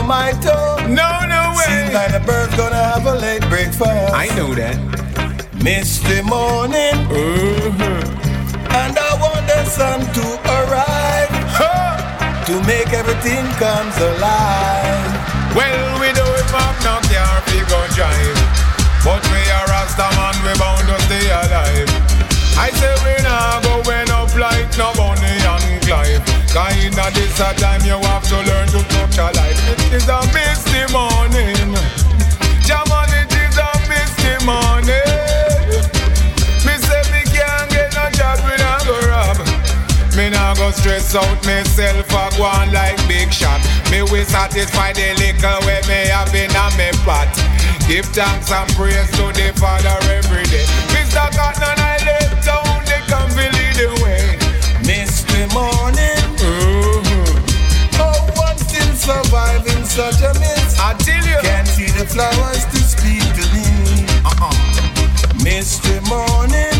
From my toe. No, no way. Seems like the bird's gonna have a late breakfast. I know that. Mystery morning, mm-hmm. and I want the sun to arrive to make everything comes alive. Well, we do it from now, can't we go drive. But we are Rasta man, we bound to stay alive. I say we nah go when up like no Bonnie and Clyde. Kinda this a time you have to learn to touch a life. Is a misty morning. Jamal, it is a misty morning. Me say me can't get no job, we nah go rob. Me nah go stress out myself, I go on like big shot. Me will satisfy the liquor where me have in a me pot. Give thanks and praise to the Father every day. Mr. Cotton, I let down, they come lead the way. Mystery morning. Oh, one still survive in such a mist. I tell you. Can't see the flowers to speak to me. Uh-uh. Mystery morning.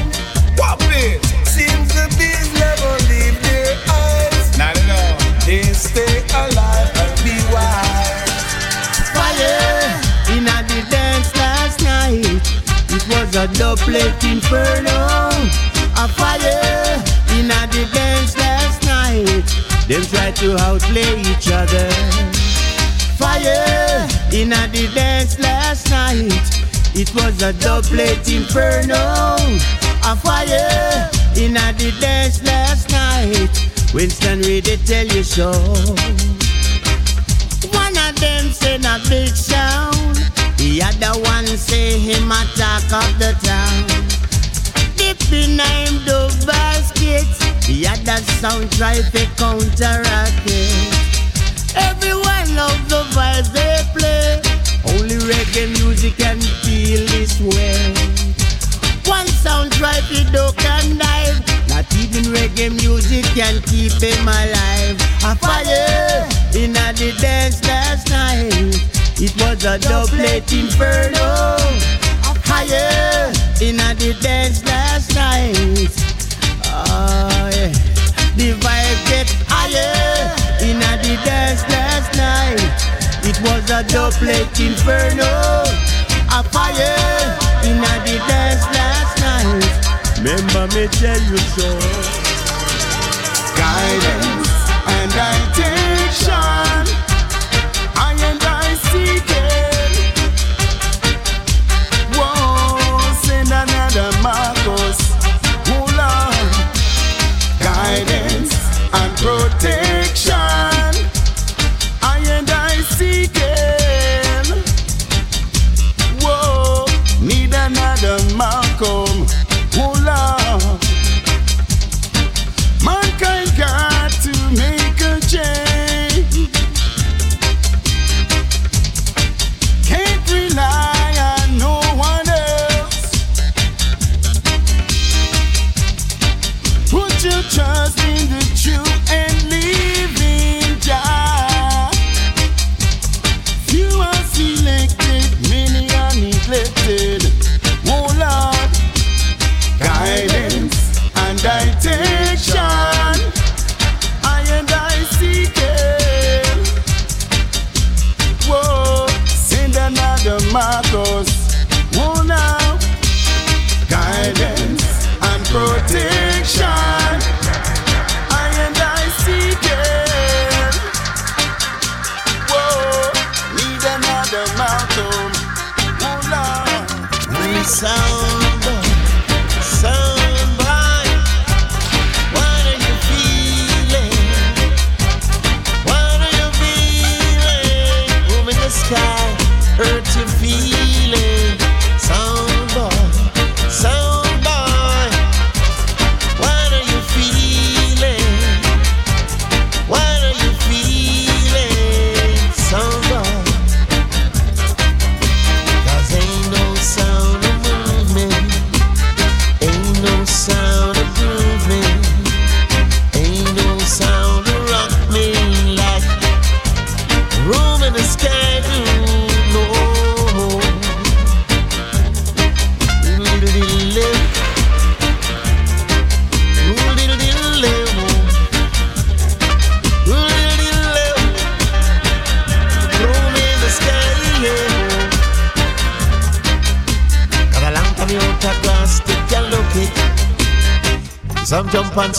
What it? Seems the bees never leave their eyes. Not at all. They stay alive and be wise. Fire in a the dance last night. It was a double inferno. A fire in a the dance last night. Them try to outplay each other. In a the dance last night. It was a doublet inferno. A fire in a the dance last night. Winston ready tell you so. One of them said a big sound. The other one say him attack of the town. Dipping name the basket. The other sound try to counteract it. Everyone love the vibes they play. Only reggae music can feel this way. One sound try to duck and dive. Not even reggae music can keep him alive. A fire in a the dance last night. It was a doublet inferno. Higher in a the dance last night. Oh yeah. The vibe get higher in a the dance last night. It was a doublet inferno. A fire in a the dance last night. Remember me tell you so. Guidance and attention. I and I seek it. Whoa, send another Marcos. Hold on. Guidance and protection.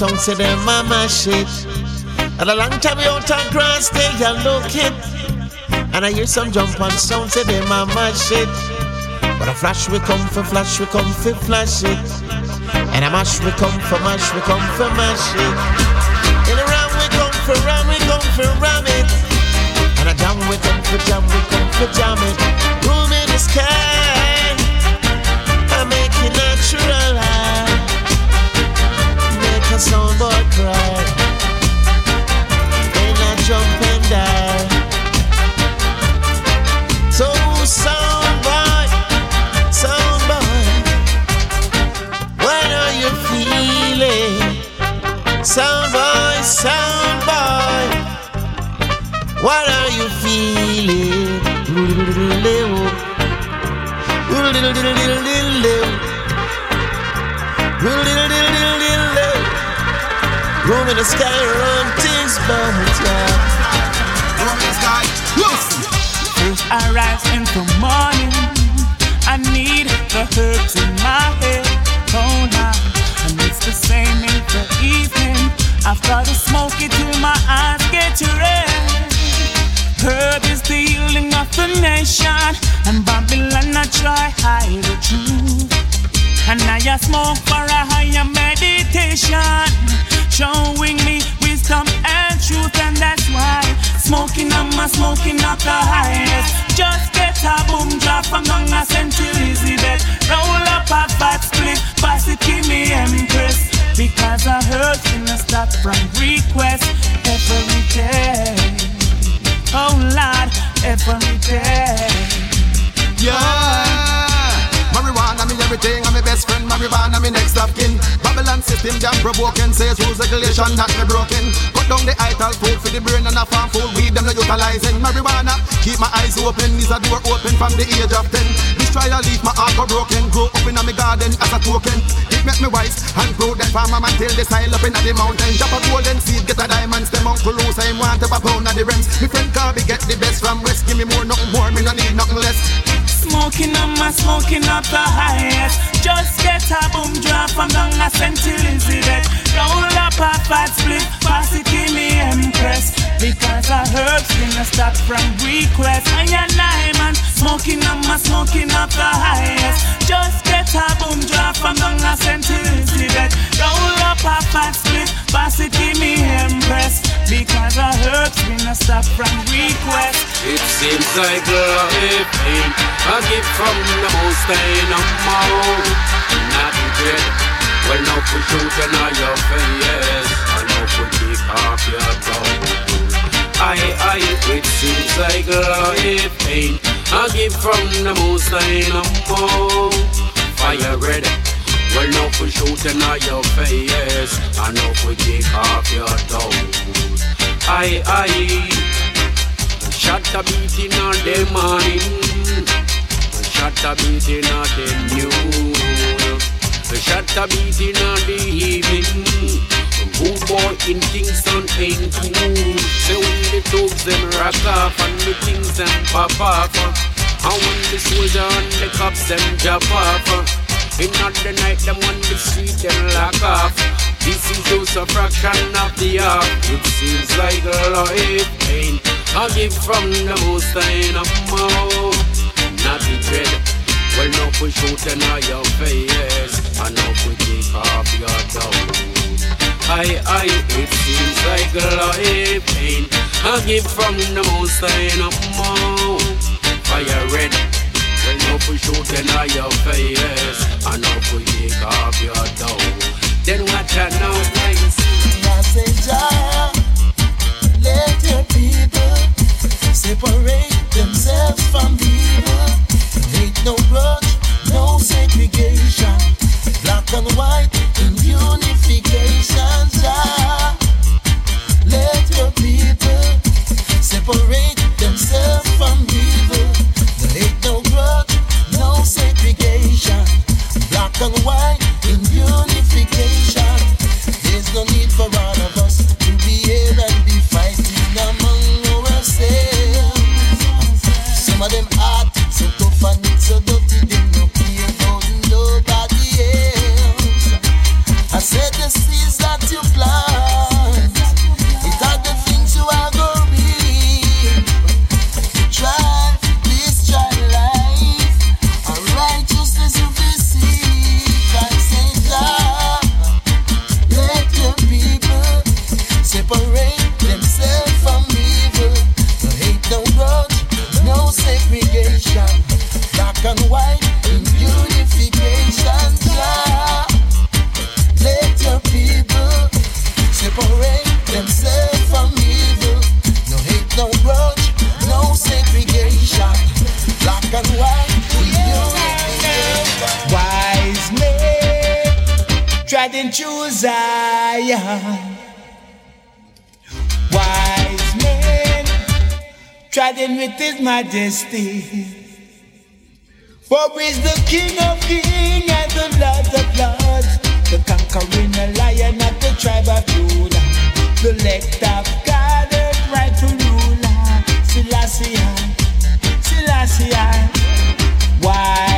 Some say them mama shit. And a long time out of grass, take a look it. And I hear some jump and some say them mama shit. But a flash we come for flash, we come for flash it. And a mash we come for mash, we come for mash it. In a ram we come for ram, we come for ram it. And a jam we come for jam, we come for jam it. Room in the sky, I make it natural. A soundboy cry. Then I jump and die. So soundboy, soundboy, what are you feeling? Soundboy, soundboy, what are you feeling? Room in the sky, run things bounce, yeah. Room in the sky, listen. First I rise in the morning. I need the herbs in my head. Oh, now. And it's the same in the evening. I've got to smoke it till my eyes get red. Herb is the healing of the nation, and Babylon I try hide the truth. And I smoke for a higher meditation, showing me wisdom and truth, and that's why smoking I'm smoking up the highest. Just get a boom drop from down a St. Elizabeth. Roll up a fat split, pass it give me empress. Because I heard in a stop from request every day. Oh Lord, every day. Yeah. Me everything, I'm my best friend. Marijuana, me next of kin. Babylon system, damn broken. Says rules, regulation that me broken. Cut down the idle food for the brain and a farm food. Weed them no utilizing. Marijuana, keep my eyes open. Is a door open from the age of 10. This trial leave my heart go broken. Grow up in a me garden as a token. It make me wise and grow that farmer man till the style up in the mountain. Drop a golden seed, get a diamond stem. Uncle Rose, I want to a pound of the rents. Me friend Carby get the best from West. Give me more, nothing more. Me no need nothing less. Smoking on my smoking up the highest. Just get a boom drop from down a St. Elizabeth. Roll up a fat split, pass it in me empress. Because I heard a start from request. I and I man, smoking up my smoking up the highest. Just get a boom drop from down a St. Elizabeth. Roll up a fat split, pass it in me empress. Because I heard a start from request. It seems like ain't a gift from the most no more. Not good. Well, now put shoot in your face. I know put kick off your tongue. I, I, it seems like life ain't a gift from the most high no more. Fire red. Well, now put shoot in your face. I know put kick off your tongue. I, I. Shot a beating on the morning, shot a beating on the noon, shot a beating on the evening. Good boy in Kingston ain't cool. So when the dogs them rock off and the things them pop off, and when the soldier and the cops them drop off. In the night, them on the street them lock off. This is just a fraction of the half. It seems like life ain't a gift from the most high no dread. Well, no push out in your face. And no put take off your dough. I, I, it seems like a life pain. I gift from the most high no more. Fire red. Well, no push shoot in your face. And no put take off your dough. Then watch out now, guys. I Jah, let your people separate themselves from evil. No grudge, no segregation. Black and white in unification. Jah, let your people separate themselves from evil. No grudge, no segregation. Black and white in unification. There's no need for all of us to be here seeds you plant, the things you are going to reap. Try this, life, righteousness. I say, let your people separate themselves from evil. No hate, no grudge, no segregation. Black and white majesty. For is the King of kings and the Lord of lords, the conquering lion of the tribe of Judah, the elect of God, the rightful ruler, Selassie, Selassie. Wise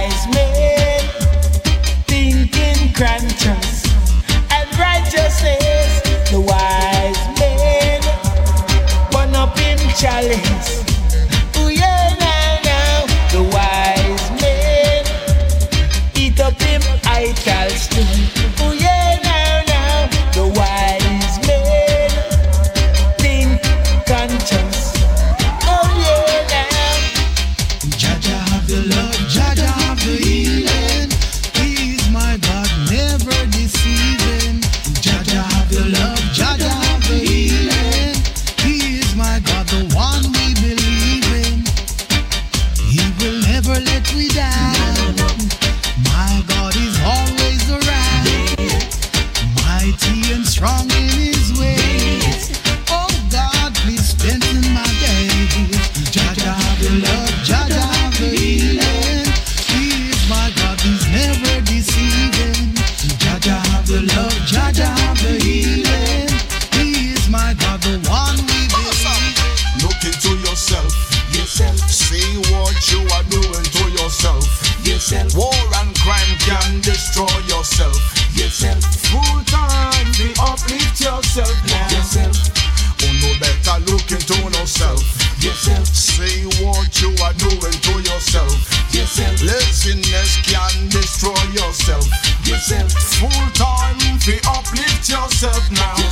yourself. Full time, fi uplift yourself now.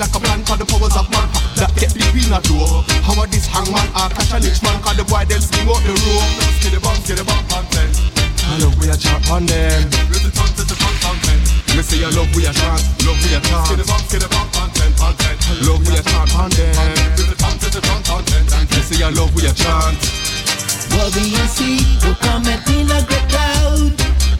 like a plan for the powers of man That get between a door How are this hangman or catch a leech man Cause the boy they'll sling out the rope Skiddy bum, skiddy bum, content I love we a chop on them Little tongue to the front content Me say I love we a chant, love we a chant Skiddy bum, skiddy bum, content, content Love we a chant on them the tongue to the front content Me say I love we a chant What we a see We come at in a great cloud.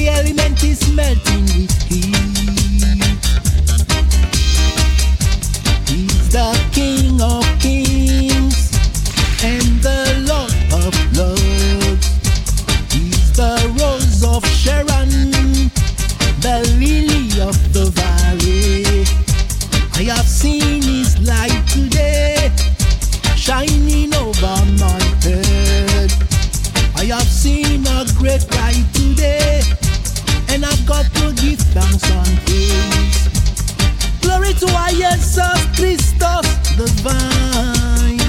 The element is melting with heat. He's the King of Kings and the Lord of Lords. He's the Rose of Sharon, the Lily of the Valley. I have seen His light today shining over my head. I have seen a great light today and I've got to give thanks on praise. Glory to our Jesus Christos the vine.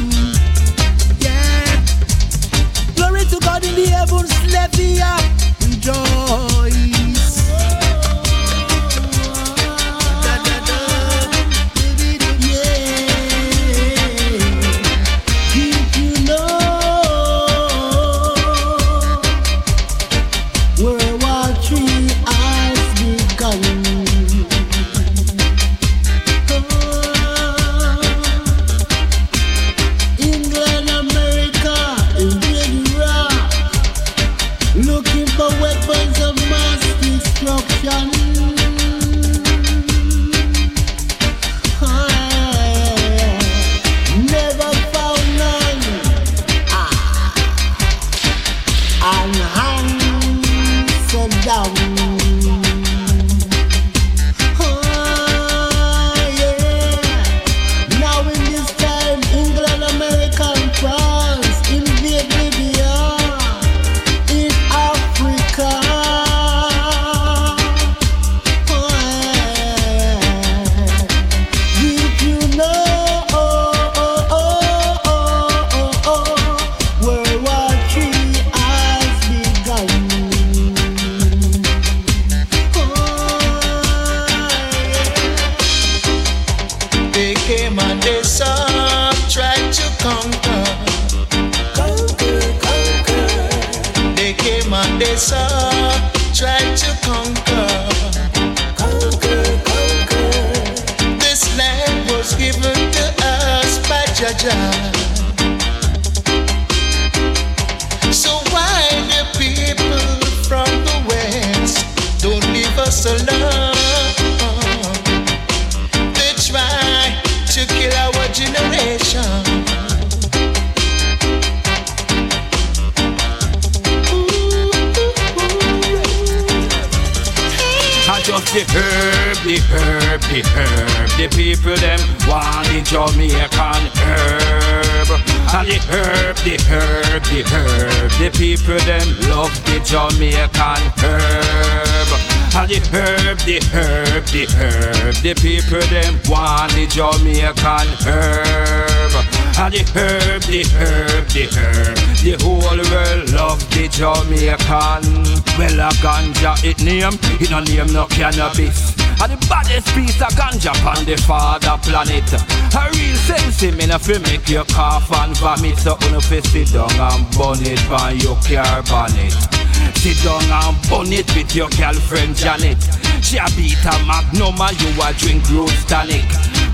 The herb, the herb, the herb. The people them want the Jamaican herb. And the herb, the herb, the herb. The people them love the Jamaican herb. And the herb, the herb, the herb. The people them want the Jamaican herb. And the herb, the herb, the herb. The whole world love the Jamaican. Well, a ganja it name, it no name no cannabis. And the baddest piece of ganja on the father planet. A real sense in me no fi make you cough and vomit. So uno fi sit down and burn it on your car bonnet. Sit down and burn it with your girlfriend Janet. She a beat a magnum and you a drink rose tonic.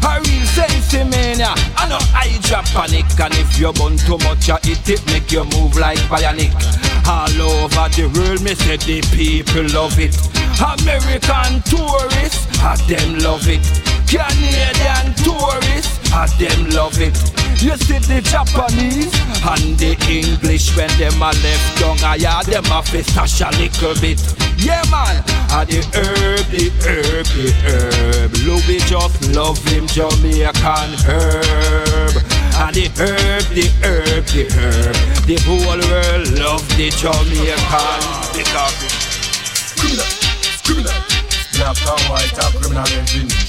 A real sensimania, I know I drop panic And if you burn too much of eat it make you move like bionic All over the world, me say the people love it American tourists, ah, them love it Canadian tourists, ah, them love it. You see the Japanese and the English When them a left down, I yeah, them a stash a little bit. Yeah man, ah, the herb, the herb, the herb Louis just love him Jamaican herb. And the herb, the herb, the herb. The whole world love the Jamaican. Coffee Criminal, criminal. Black and white are criminal definition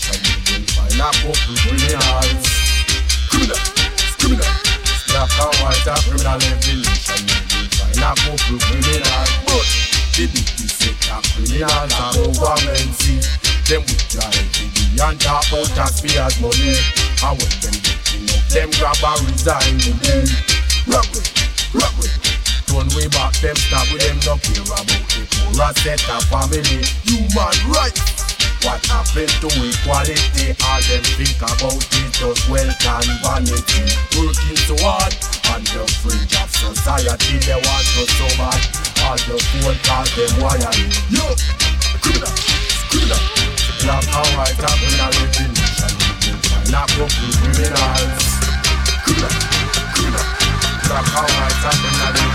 A couple criminals. Criminal, criminal. Black and white are criminal find a couple criminals. But the big set of criminals are government see Them with drive the and talk about taxpayers money. And when them get enough them grab and resign the day Robbery, robbery Turn way back, them stop with them no care about the poor set of family. Human rights. What happened to equality? All them think about is just wealth and vanity. Working so hard on the fringe of society, they want us so bad. All the phone call them wiring. Yo, criminal, criminal. Black and white are definition. Knock up the criminals. Criminal, criminal. Black and white are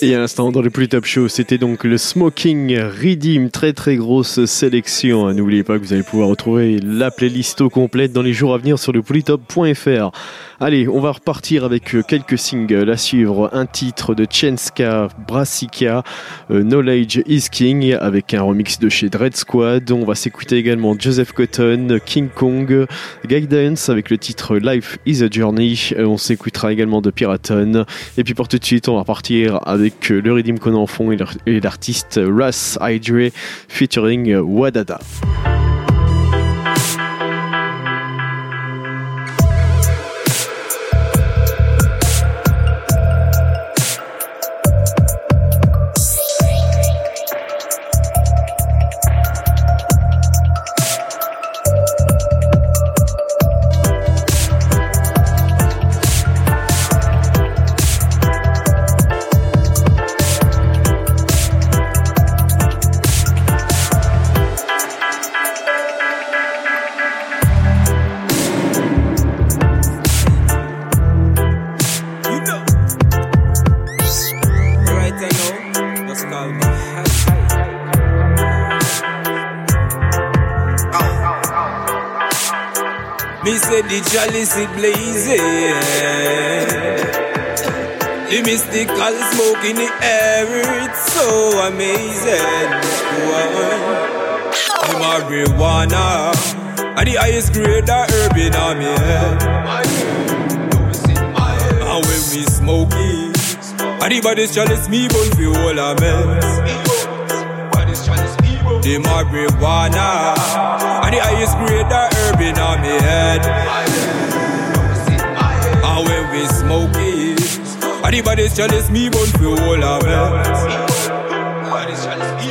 Et à l'instant, dans le plus show, c'était donc le Smoking Redeem. Très très grosse sélection. N'oubliez pas que vous allez pouvoir retrouver la playlist au complète dans les jours à venir sur le polytop.fr. Allez, on va repartir avec euh, quelques singles à suivre. Un titre de Chenska Brassica, euh, Knowledge is King, avec un remix de chez Dread Squad. On va s'écouter également Joseph Cotton, King Kong, Guidance avec le titre Life is a Journey. Euh, on s'écoutera également de Piraton. Et puis pour tout de suite, on va repartir avec le rythme qu'on en fond et l'artiste Russ Hydre featuring Wadada. Chalice it blazing. The mystical smoke in the air, it's so amazing. The marijuana, and the highest grade of herb in my head. And when we smoke it, and the body's chalice me bun fi all a mess. The marijuana, and the highest grade of herb in my head when we smoke it. And the body's jealous, me bun for all of it.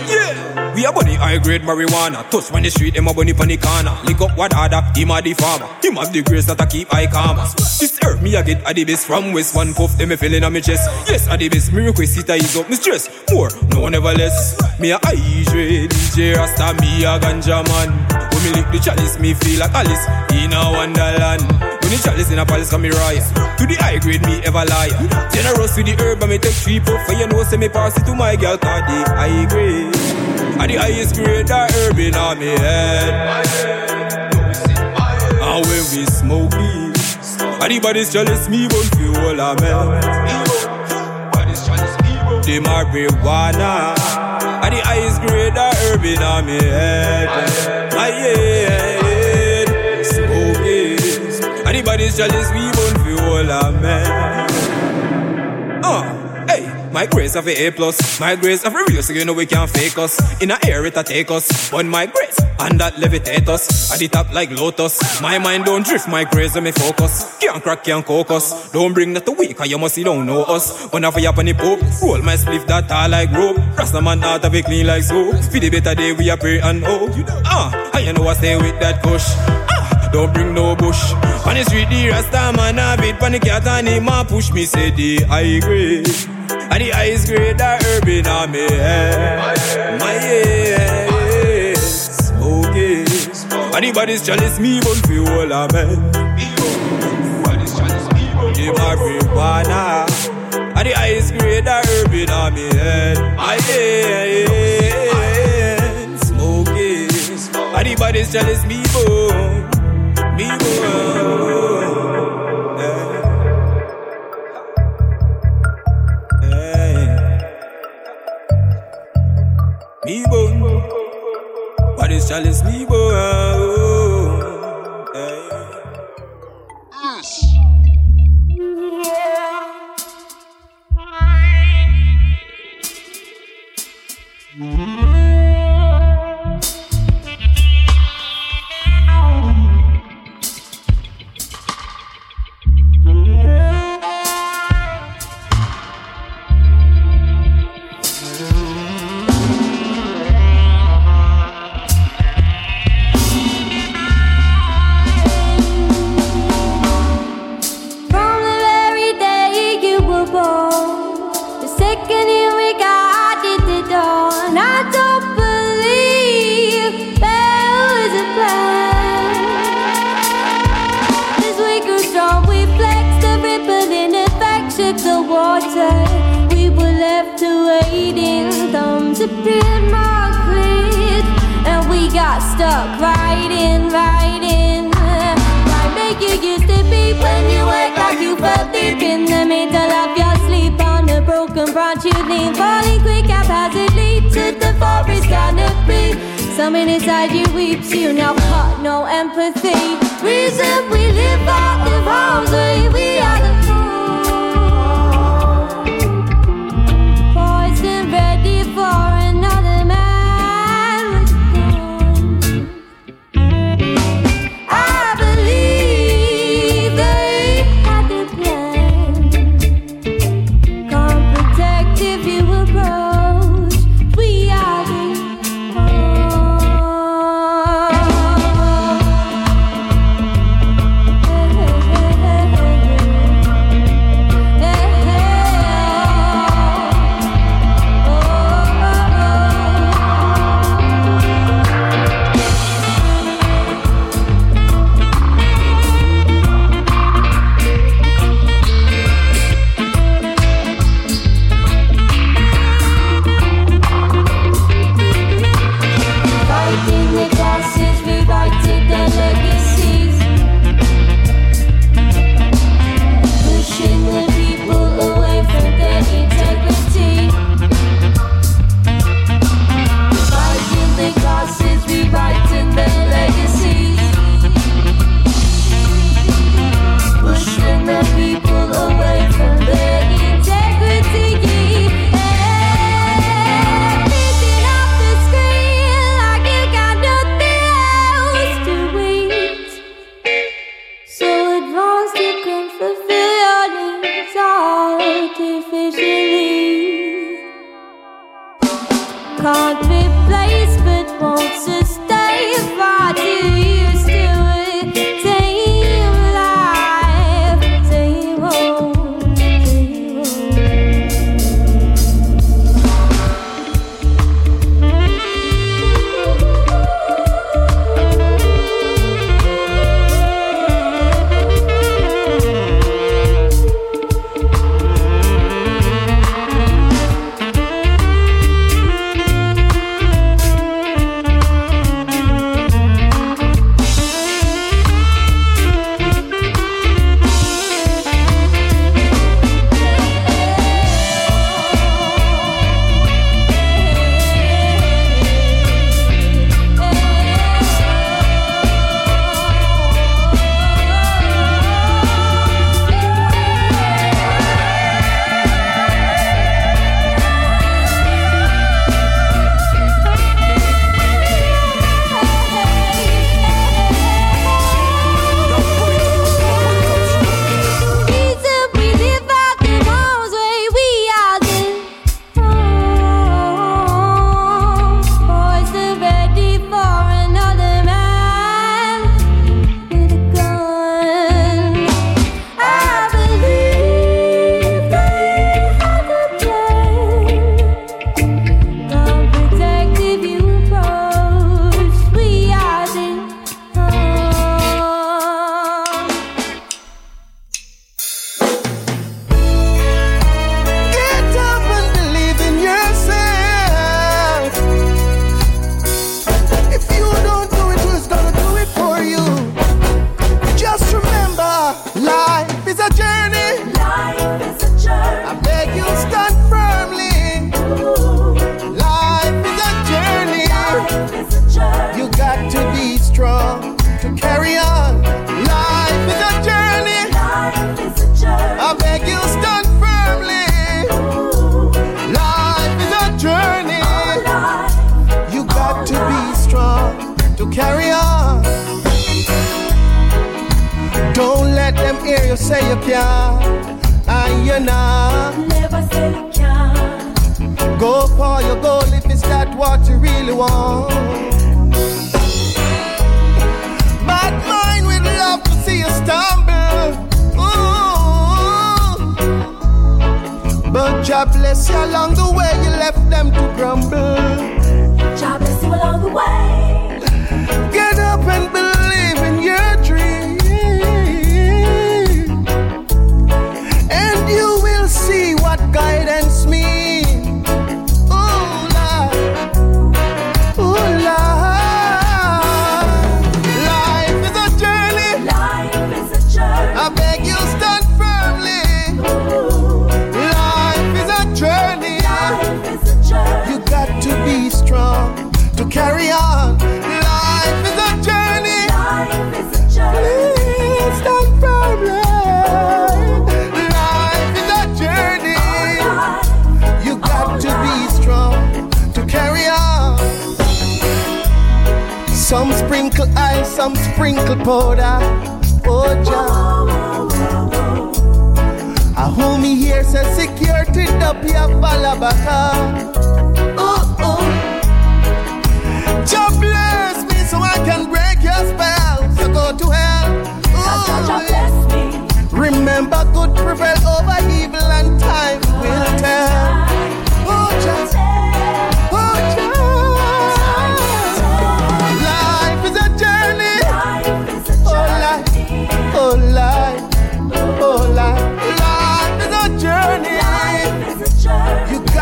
Yeah, we a bunny high grade marijuana. Touch on the street, them a bunny pon the corner. Lick up what other, him a the farmer. Him have the grace that I keep high calm. This herb me a get a the best from West One puff, them me feeling on me chest. Yes, a the best. Me request it, I ease up me stress. More, no never less. Me a high grade DJ Rasta, me a ganja man. Me lick the chalice, me feel like Alice. In a wonderland. When the chalice in a palace come me rise To the high grade me ever lie Generous with the herb and me take three puff For you know say me pass it to my girl Cause the high grade. And the highest grade that herb in on me head. And when we smoke it And the body's chalice me bun fi all a melt The marijuana And the highest grade that herb in on me head Ah yeah Anybody's jealous, we won't feel all of men. My grace of a A plus, my grace of a real, so you know we can't fake us. In a air it a take us, but my grace and that levitate us. At the top like lotus, my mind don't drift, my grace and me focus. Can't crack, can't caucus. Don't bring that to weak, you must see don't know us. When I fire up on the pope, roll my spliff that tall like rope. Rasta man out of it clean like soap. For the better day we are pray and hope. Ah, I know I stay with that kush. Don't bring no bush. On the street, the Rasta man have it. Panic cat and him a push me. Say the high grade. And the highest grade that herb in on me head. My head. It. Anybody's jealous me, but feel all a man. The marijuana. And the highest grade that herb in on me head. My head. Smoke it. Anybody's jealous me, but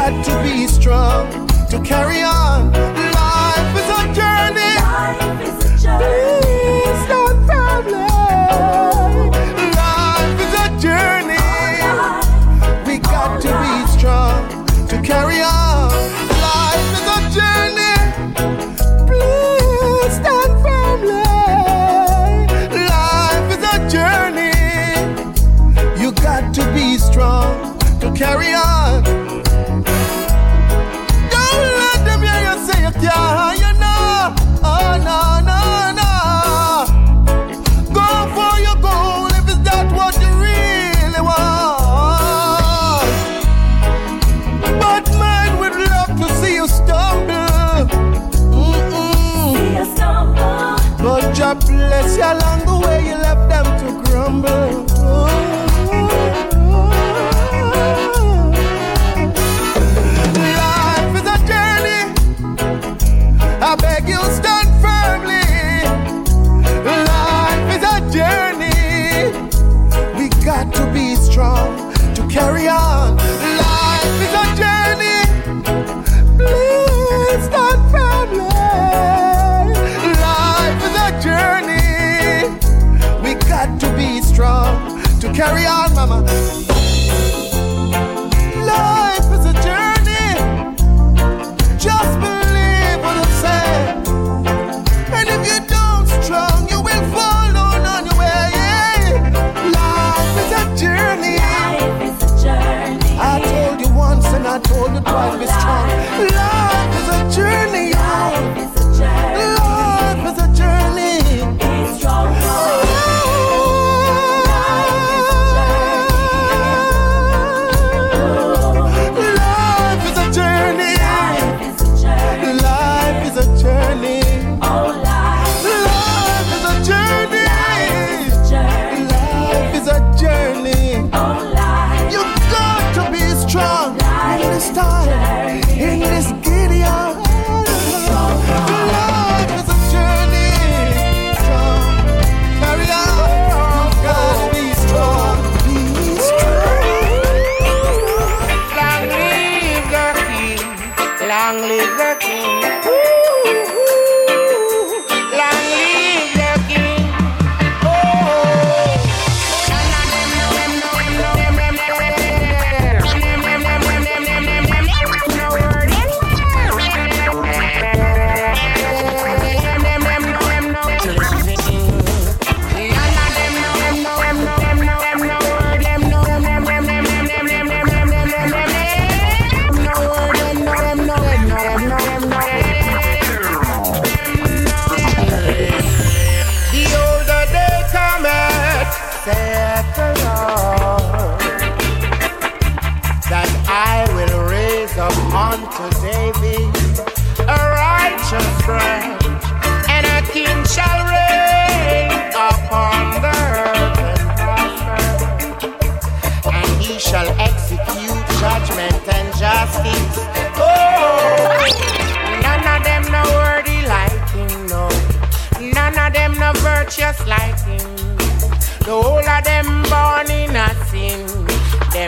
had to be strong to carry on. Life is a journey. Life is a journey. Please. Life is a journey. We got to be strong to carry on. Life is a journey. Please stand firmly. Life is a journey. You got to be strong to carry on.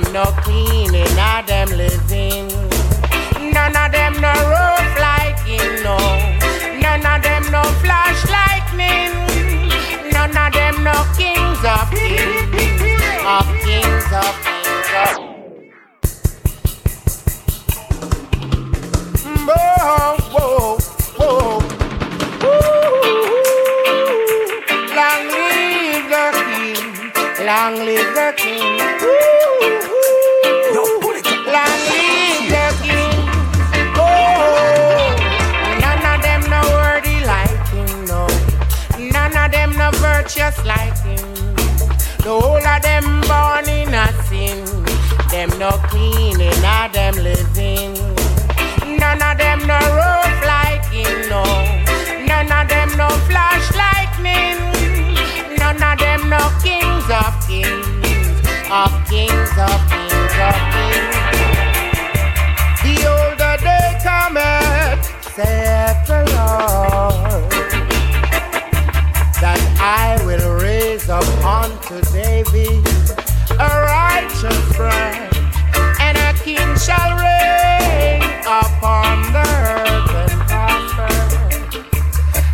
them no clean and not them living. None of them no roof like you know. None of them no flash lightning. None of them no kings of kings. Of kings of kings of Whoa, whoa, whoa. Ooh, long live the king, long live the king. Virtuous like him. The whole of them born in a sin. Them no clean in a them living. None of them no rough like him, no. None of them no flash lightning. None of them no kings of kings, of kings of kings I will raise up unto David a righteous branch, and a king shall reign upon the earth and prosper,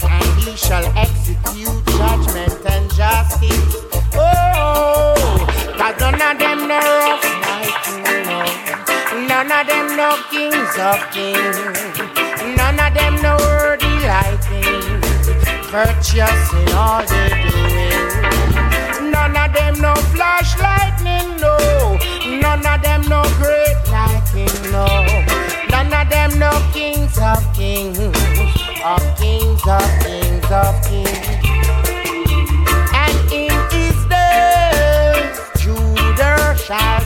and he shall execute judgment and justice. Oh, cause none of them no rough you, no. None of them no kings of kings. None of them no. Virtuous in all they doing. None of them no flash lightning, no. None of them no great him, no. None of them no kings of kings. Of kings of kings of kings. And in his days, Judah shall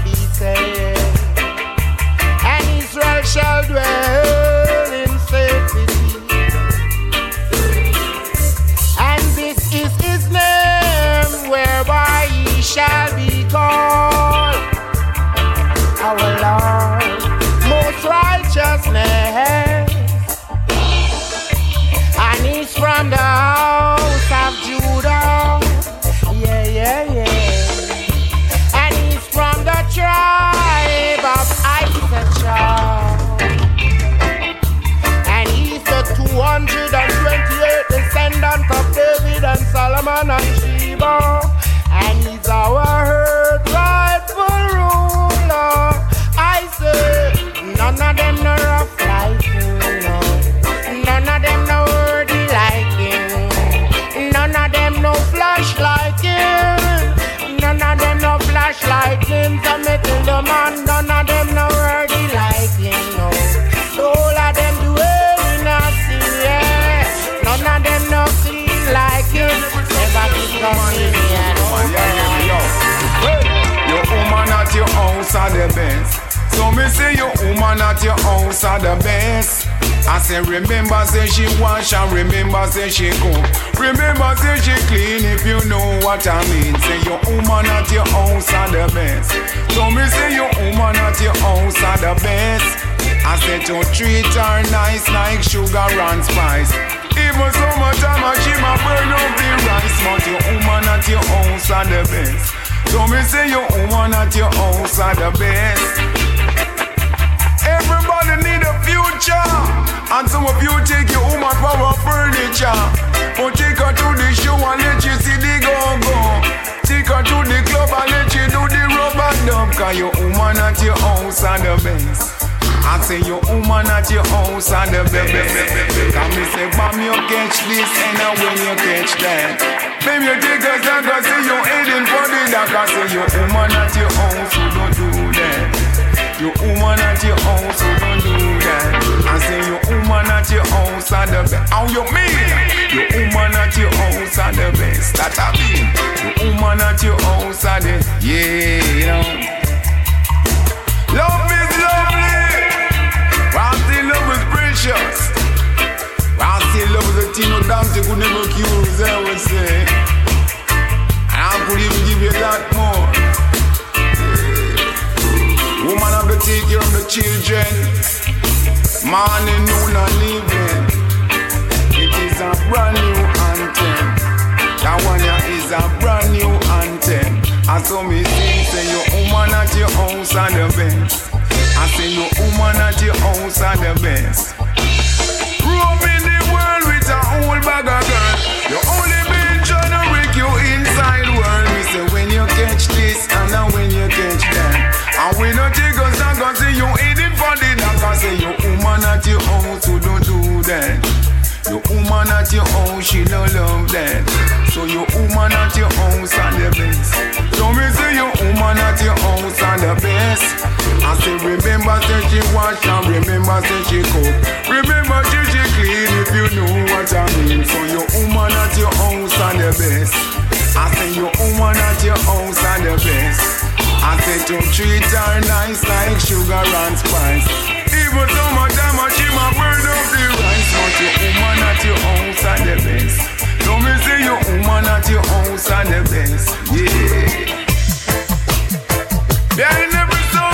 say she wash and remember say she cook. Remember say she clean if you know what I mean. Say your woman at your house are the best. So me say your woman at your house are the best. I say to treat her nice like sugar and spice. Even summertime and she ma burn up the rice But your woman at your house are the best So me say your woman at your house are the best furniture But take her to the show and let you see the go-go Take her to the club and let you do the rubber dub Cause your woman at your house are the best I say your woman at your house are the best. Come me say, bam, you catch this and now when you catch that. Baby, you take a stand, I say you heading for the dock. I say your woman at your house, Your woman at your house, so don't do that. I say your woman at your house are the best. How you mean? Your woman at your house are the best. That I mean. Your woman at your house are the yeah. You know. Love is lovely. While still love is precious. While still love is a thing no Dante could never cure, I would say. And I could even give you lot more. Take care of the children. Morning, noon, and evening. It is a brand new anthem. That one yeah, is a brand new anthem. And so me sing, say your woman at your house are the best. I say your woman at your house are the best. Roaming the world with a whole bag of girl. You only been trying to wreck your inside world. Me say when you catch this and when you catch that. And we not take cause say you eating for the dark. I say your woman at your house who don't do that. Your woman at your house, she don't love that. So your woman at your house are the best. So me say your woman at your house are the best. I say remember say she wash and remember say she cook. Remember she she clean if you know what I mean. So your woman at your house are the best. I say your woman at your house are the best. I said to treat her nice like sugar and spice. Even much time I keep my burn up the rice, but your woman at your house are the best. Don't me say your woman at your house are the best. Yeah. Behind every successful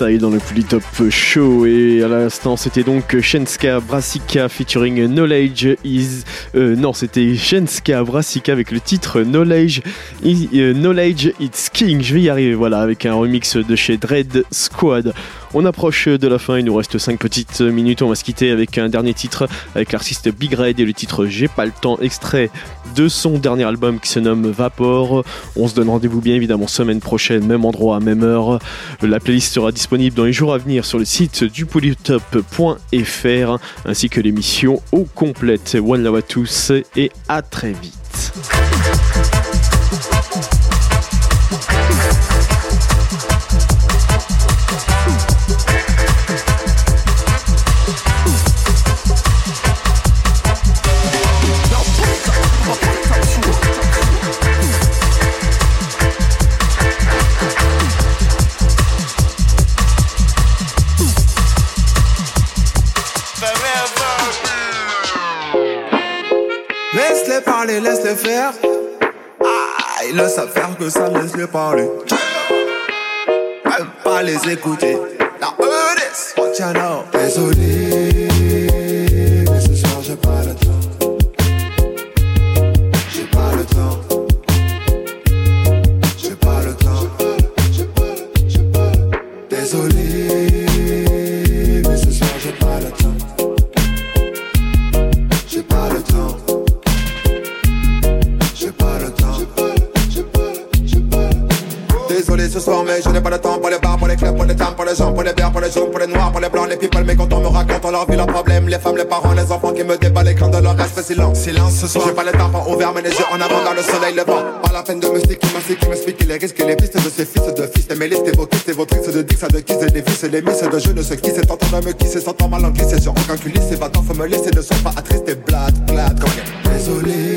Dans le plus top show. Et à l'instant c'était donc Shenska Brassica featuring Knowledge is euh, non c'était Shenska Brassica avec le titre Knowledge is, euh, Knowledge It's King. Je vais y arriver voilà avec un remix de chez Dread Squad. On approche de la fin, il nous reste 5 petites minutes. On va se quitter avec un dernier titre avec l'artiste Big Red et le titre J'ai pas le temps, extrait de son dernier album qui se nomme Vapor. On se donne rendez-vous bien évidemment semaine prochaine, même endroit, même heure. La playlist sera disponible dans les jours à venir sur le site du polytop.fr ainsi que l'émission au complète. One love à tous et à très vite. Faire. Ah, ils le savent faire que ça, laisse-les parler. Même pas les écouter. This, what you know. Désolé, racontent leur vie, leurs problèmes, les femmes, les parents, les enfants qui me déballent l'écran de leur reste silence, silence ce soir. J'ai pas le temps pour ouvert mais les yeux en avant dans le soleil levant. Pas la peine de me sticker, qui m'explique les risques et les pistes de ces fils de fils, mes listes et vos kisses et vos tricks de dix, de kiss et des vis et les misses de je ne sais qui, c'est tentant de me kisser, sentant mal en glisser sur aucun culisse, et va-t'en, faut me laisser, ne sois pas attristé, blad, glad, comme Désolé,